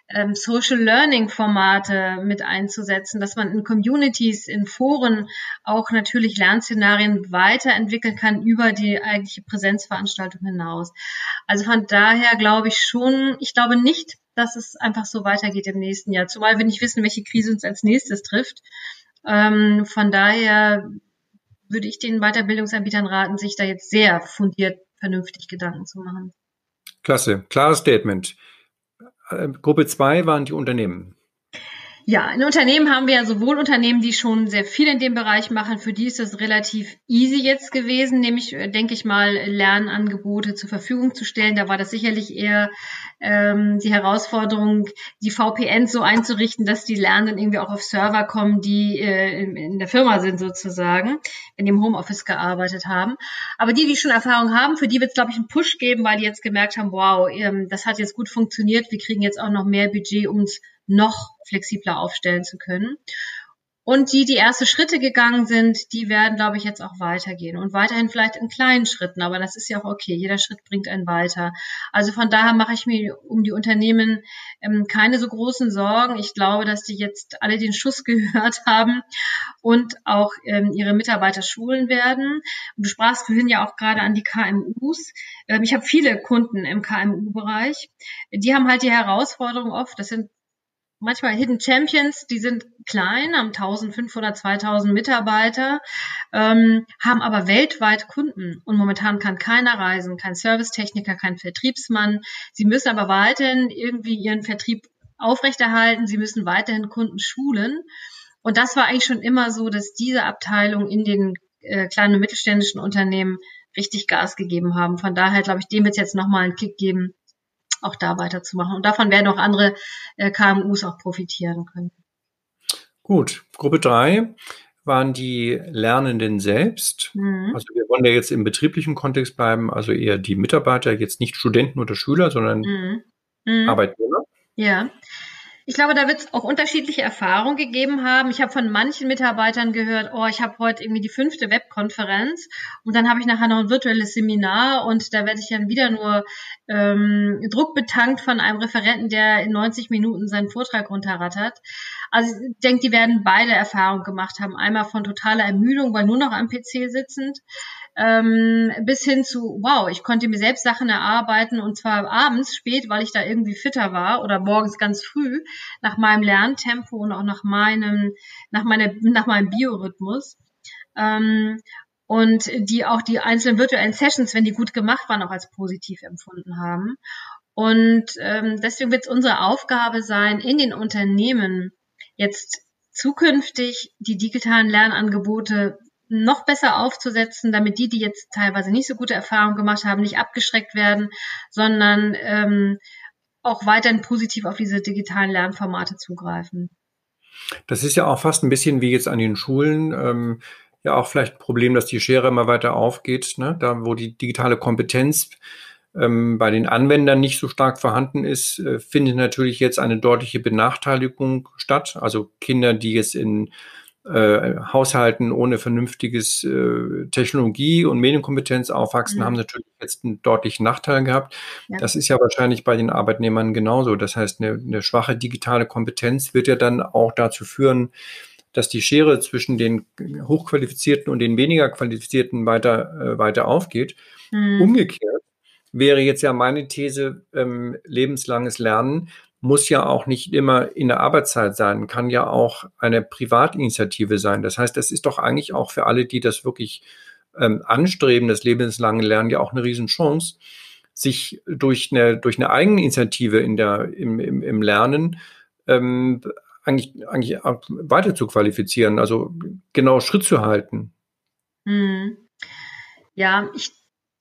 ähm, Social Learning Formate mit einzusetzen, dass man in Communities, in Foren auch natürlich Lernszenarien weiterentwickeln kann über die eigentliche Präsenzveranstaltung hinaus. Also von daher glaube ich schon, ich glaube nicht, dass es einfach so weitergeht im nächsten Jahr, zumal wir nicht wissen, welche Krise uns als nächstes trifft. Ähm, von daher würde ich den Weiterbildungsanbietern raten, sich da jetzt sehr fundiert vernünftig Gedanken zu machen. Klasse, klares Statement. Äh, Gruppe 2 waren die Unternehmen. Ja, in Unternehmen haben wir ja sowohl Unternehmen, die schon sehr viel in dem Bereich machen, für die ist es relativ easy jetzt gewesen, nämlich, äh, denke ich mal, Lernangebote zur Verfügung zu stellen. Da war das sicherlich eher ähm, die Herausforderung, die VPNs so einzurichten, dass die Lernenden irgendwie auch auf Server kommen, die äh, in, in der Firma sind sozusagen, die im Homeoffice gearbeitet haben. Aber die, die schon Erfahrung haben, für die wird es, glaube ich, einen Push geben, weil die jetzt gemerkt haben, wow, ähm, das hat jetzt gut funktioniert, wir kriegen jetzt auch noch mehr Budget, um uns noch flexibler aufstellen zu können. Und die, die erste Schritte gegangen sind, die werden, glaube ich, jetzt auch weitergehen und weiterhin vielleicht in kleinen Schritten. Aber das ist ja auch okay. Jeder Schritt bringt einen weiter. Also von daher mache ich mir um die Unternehmen ähm, keine so großen Sorgen. Ich glaube, dass die jetzt alle den Schuss gehört haben und auch ähm, ihre Mitarbeiter schulen werden. Und du sprachst vorhin ja auch gerade an die KMUs. Ähm, ich habe viele Kunden im KMU-Bereich. Die haben halt die Herausforderung oft, das sind manchmal Hidden Champions, die sind klein, haben 1500, 2000 Mitarbeiter, ähm, haben aber weltweit Kunden. Und momentan kann keiner reisen, kein Servicetechniker, kein Vertriebsmann. Sie müssen aber weiterhin irgendwie ihren Vertrieb aufrechterhalten. Sie müssen weiterhin Kunden schulen. Und das war eigentlich schon immer so, dass diese Abteilung in den äh, kleinen und mittelständischen Unternehmen richtig Gas gegeben haben. Von daher glaube ich, dem wird es jetzt nochmal einen Kick geben, auch da weiterzumachen. Und davon werden auch andere äh, KMUs auch profitieren können. Gut, Gruppe drei waren die Lernenden selbst. Mhm. Also wir wollen ja jetzt im betrieblichen Kontext bleiben, also eher die Mitarbeiter, jetzt nicht Studenten oder Schüler, sondern mhm. Mhm. Arbeitnehmer. Ja. Ich glaube, da wird es auch unterschiedliche Erfahrungen gegeben haben. Ich habe von manchen Mitarbeitern gehört, oh, ich habe heute irgendwie die fünfte Webkonferenz und dann habe ich nachher noch ein virtuelles Seminar und da werde ich dann wieder nur ähm, Druck betankt von einem Referenten, der in 90 Minuten seinen Vortrag runterrattert. Also ich denke, die werden beide Erfahrungen gemacht haben. Einmal von totaler Ermüdung, weil nur noch am PC sitzend, ähm, bis hin zu, wow, ich konnte mir selbst Sachen erarbeiten und zwar abends spät, weil ich da irgendwie fitter war oder morgens ganz früh nach meinem Lerntempo und auch nach meinem, nach meiner, nach meinem Biorhythmus. Ähm, und die auch die einzelnen virtuellen Sessions, wenn die gut gemacht waren, auch als positiv empfunden haben. Und ähm, deswegen wird es unsere Aufgabe sein, in den Unternehmen jetzt zukünftig die digitalen Lernangebote noch besser aufzusetzen, damit die, die jetzt teilweise nicht so gute Erfahrungen gemacht haben, nicht abgeschreckt werden, sondern ähm, auch weiterhin positiv auf diese digitalen Lernformate zugreifen. Das ist ja auch fast ein bisschen wie jetzt an den Schulen. Ähm, ja, auch vielleicht ein Problem, dass die Schere immer weiter aufgeht, ne? da wo die digitale Kompetenz ähm, bei den Anwendern nicht so stark vorhanden ist, äh, findet natürlich jetzt eine deutliche Benachteiligung statt. Also Kinder, die jetzt in äh, Haushalten ohne vernünftiges äh, Technologie und Medienkompetenz aufwachsen, mhm. haben natürlich jetzt einen deutlichen Nachteil gehabt. Ja. Das ist ja wahrscheinlich bei den Arbeitnehmern genauso. Das heißt, eine, eine schwache digitale Kompetenz wird ja dann auch dazu führen, dass die Schere zwischen den hochqualifizierten und den weniger qualifizierten weiter, äh, weiter aufgeht. Mhm. Umgekehrt wäre jetzt ja meine These, ähm, lebenslanges Lernen muss ja auch nicht immer in der Arbeitszeit sein, kann ja auch eine Privatinitiative sein. Das heißt, das ist doch eigentlich auch für alle, die das wirklich ähm, anstreben, das lebenslange Lernen, ja auch eine Riesenchance, sich durch eine, durch eine Eigeninitiative in der, im, im, im Lernen ähm, eigentlich, eigentlich weiter zu qualifizieren, also genau Schritt zu halten. Hm. Ja, ich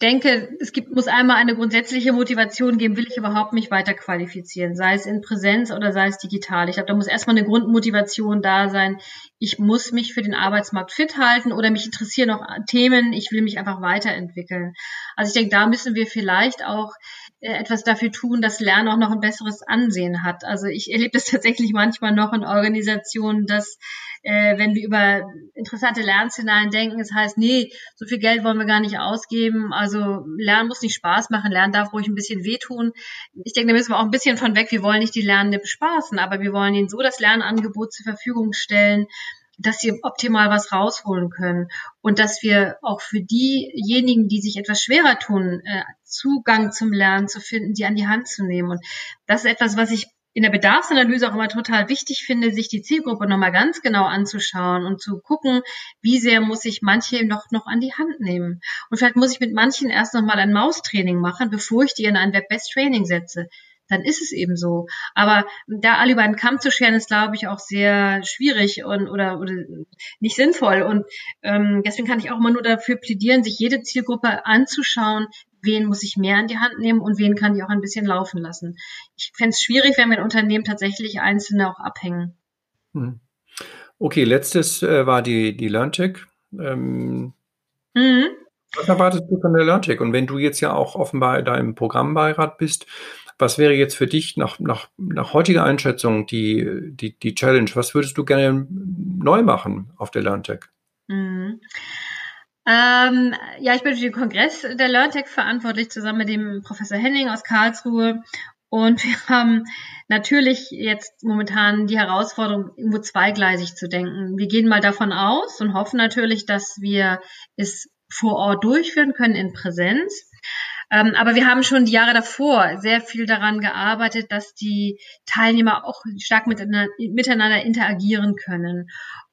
denke, es gibt, muss einmal eine grundsätzliche Motivation geben, will ich überhaupt mich weiter qualifizieren, sei es in Präsenz oder sei es digital. Ich glaube, da muss erstmal eine Grundmotivation da sein. Ich muss mich für den Arbeitsmarkt fit halten oder mich interessieren noch Themen, ich will mich einfach weiterentwickeln. Also ich denke, da müssen wir vielleicht auch etwas dafür tun, dass Lernen auch noch ein besseres Ansehen hat. Also ich erlebe das tatsächlich manchmal noch in Organisationen, dass äh, wenn wir über interessante Lernszenarien denken, es heißt, nee, so viel Geld wollen wir gar nicht ausgeben. Also Lernen muss nicht Spaß machen, Lernen darf ruhig ein bisschen wehtun. Ich denke, da müssen wir auch ein bisschen von weg. Wir wollen nicht die Lernende bespaßen, aber wir wollen ihnen so das Lernangebot zur Verfügung stellen, dass sie optimal was rausholen können und dass wir auch für diejenigen, die sich etwas schwerer tun, äh, Zugang zum Lernen zu finden, die an die Hand zu nehmen. Und das ist etwas, was ich in der Bedarfsanalyse auch immer total wichtig finde, sich die Zielgruppe nochmal ganz genau anzuschauen und zu gucken, wie sehr muss ich manche noch, noch an die Hand nehmen. Und vielleicht muss ich mit manchen erst nochmal ein Maustraining machen, bevor ich die in ein Web-Based Training setze. Dann ist es eben so. Aber da alle über einen Kamm zu scheren, ist, glaube ich, auch sehr schwierig und oder, oder nicht sinnvoll. Und ähm, deswegen kann ich auch immer nur dafür plädieren, sich jede Zielgruppe anzuschauen, wen muss ich mehr in die Hand nehmen und wen kann ich auch ein bisschen laufen lassen. Ich fände es schwierig, wenn wir in Unternehmen tatsächlich Einzelne auch abhängen. Hm. Okay, letztes äh, war die, die LearnTech. Ähm, mhm. Was erwartest du von der LearnTech? Und wenn du jetzt ja auch offenbar da im Programmbeirat bist, was wäre jetzt für dich nach, nach, nach heutiger Einschätzung die, die, die Challenge? Was würdest du gerne neu machen auf der LearnTech? Mhm. Ähm, ja, ich bin für den Kongress der LearnTech verantwortlich, zusammen mit dem Professor Henning aus Karlsruhe. Und wir haben natürlich jetzt momentan die Herausforderung, irgendwo zweigleisig zu denken. Wir gehen mal davon aus und hoffen natürlich, dass wir es vor Ort durchführen können in Präsenz. Ähm, aber wir haben schon die Jahre davor sehr viel daran gearbeitet, dass die Teilnehmer auch stark miteinander, interagieren können.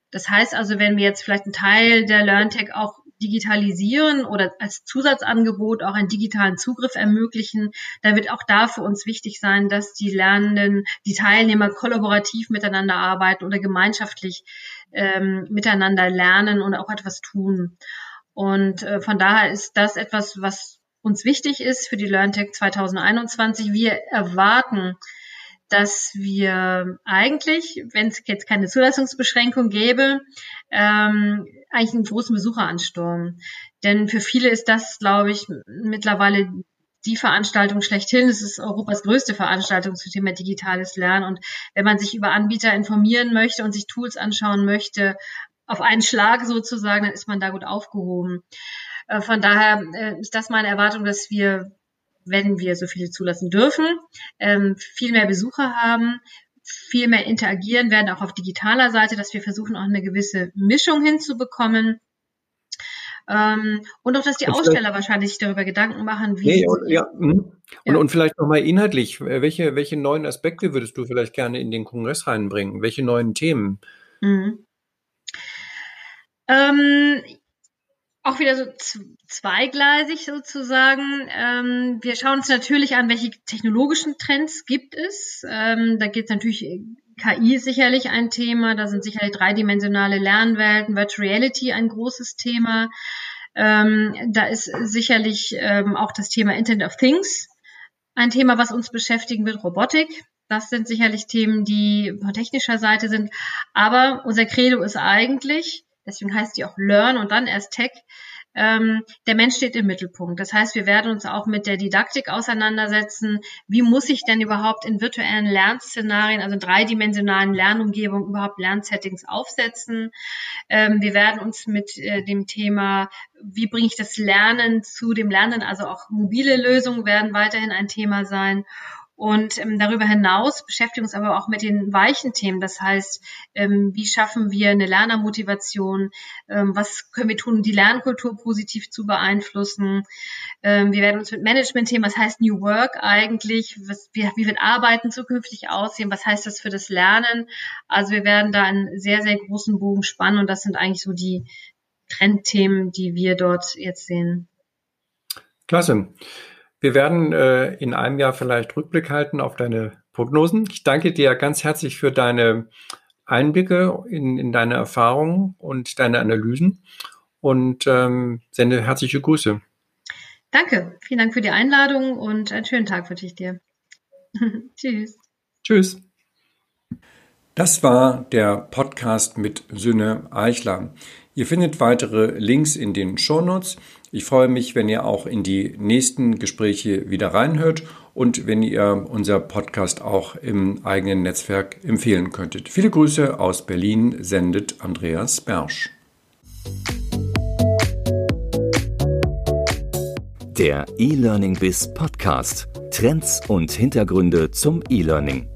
Das heißt also, wenn wir jetzt vielleicht einen Teil der LearnTech auch digitalisieren oder als Zusatzangebot auch einen digitalen Zugriff ermöglichen, dann wird auch da für uns wichtig sein, dass die Lernenden, die Teilnehmer kollaborativ miteinander arbeiten oder gemeinschaftlich ähm, miteinander lernen und auch etwas tun. Und äh, von daher ist das etwas, was uns wichtig ist für die LearnTech 2021. Wir erwarten, dass wir eigentlich, wenn es jetzt keine Zulassungsbeschränkung gäbe, ähm, eigentlich einen großen Besucheransturm. Denn für viele ist das, glaube ich, mittlerweile die Veranstaltung schlechthin. Es ist Europas größte Veranstaltung zum Thema digitales Lernen. Und wenn man sich über Anbieter informieren möchte und sich Tools anschauen möchte, auf einen Schlag sozusagen, dann ist man da gut aufgehoben. Äh, von daher äh, ist das meine Erwartung, dass wir wenn wir so viele zulassen dürfen, ähm, viel mehr Besucher haben, viel mehr interagieren werden, auch auf digitaler Seite, dass wir versuchen, auch eine gewisse Mischung hinzubekommen. Ähm, und auch, dass die Aussteller wahrscheinlich sich darüber Gedanken machen, wie. Nee, und, ja, mhm. und, ja. und vielleicht nochmal inhaltlich, welche, welche neuen Aspekte würdest du vielleicht gerne in den Kongress reinbringen? Welche neuen Themen? Mhm. Ähm, auch wieder so zweigleisig sozusagen. Ähm, wir schauen uns natürlich an, welche technologischen Trends gibt es. Ähm, da geht es natürlich, KI ist sicherlich ein Thema, da sind sicherlich dreidimensionale Lernwelten, Virtual Reality ein großes Thema. Ähm, da ist sicherlich ähm, auch das Thema Internet of Things ein Thema, was uns beschäftigen wird, Robotik. Das sind sicherlich Themen, die von technischer Seite sind. Aber unser Credo ist eigentlich, deswegen heißt die auch Learn und dann erst Tech. Ähm, der Mensch steht im Mittelpunkt. Das heißt, wir werden uns auch mit der Didaktik auseinandersetzen. Wie muss ich denn überhaupt in virtuellen Lernszenarien, also in dreidimensionalen Lernumgebungen, überhaupt Lernsettings aufsetzen? Ähm, wir werden uns mit äh, dem Thema, wie bringe ich das Lernen zu dem Lernen, also auch mobile Lösungen werden weiterhin ein Thema sein. Und ähm, darüber hinaus beschäftigen uns aber auch mit den weichen Themen. Das heißt, ähm, wie schaffen wir eine Lernermotivation? Ähm, was können wir tun, um die Lernkultur positiv zu beeinflussen? Ähm, wir werden uns mit Management-Themen, was heißt New Work eigentlich? Was, wie, wie wird Arbeiten zukünftig aussehen? Was heißt das für das Lernen? Also wir werden da einen sehr, sehr großen Bogen spannen und das sind eigentlich so die Trendthemen, die wir dort jetzt sehen. Klasse. Wir werden äh, in einem Jahr vielleicht Rückblick halten auf deine Prognosen. Ich danke dir ganz herzlich für deine Einblicke in, in deine Erfahrungen und deine Analysen und ähm, sende herzliche Grüße. Danke, vielen Dank für die Einladung und einen schönen Tag wünsche ich dir. Tschüss. Tschüss. Das war der Podcast mit Sünne Eichler. Ihr findet weitere Links in den Shownotes. Ich freue mich, wenn ihr auch in die nächsten Gespräche wieder reinhört und wenn ihr unser Podcast auch im eigenen Netzwerk empfehlen könntet. Viele Grüße aus Berlin sendet Andreas Bersch. Der E-Learning Biz Podcast. Trends und Hintergründe zum E-Learning.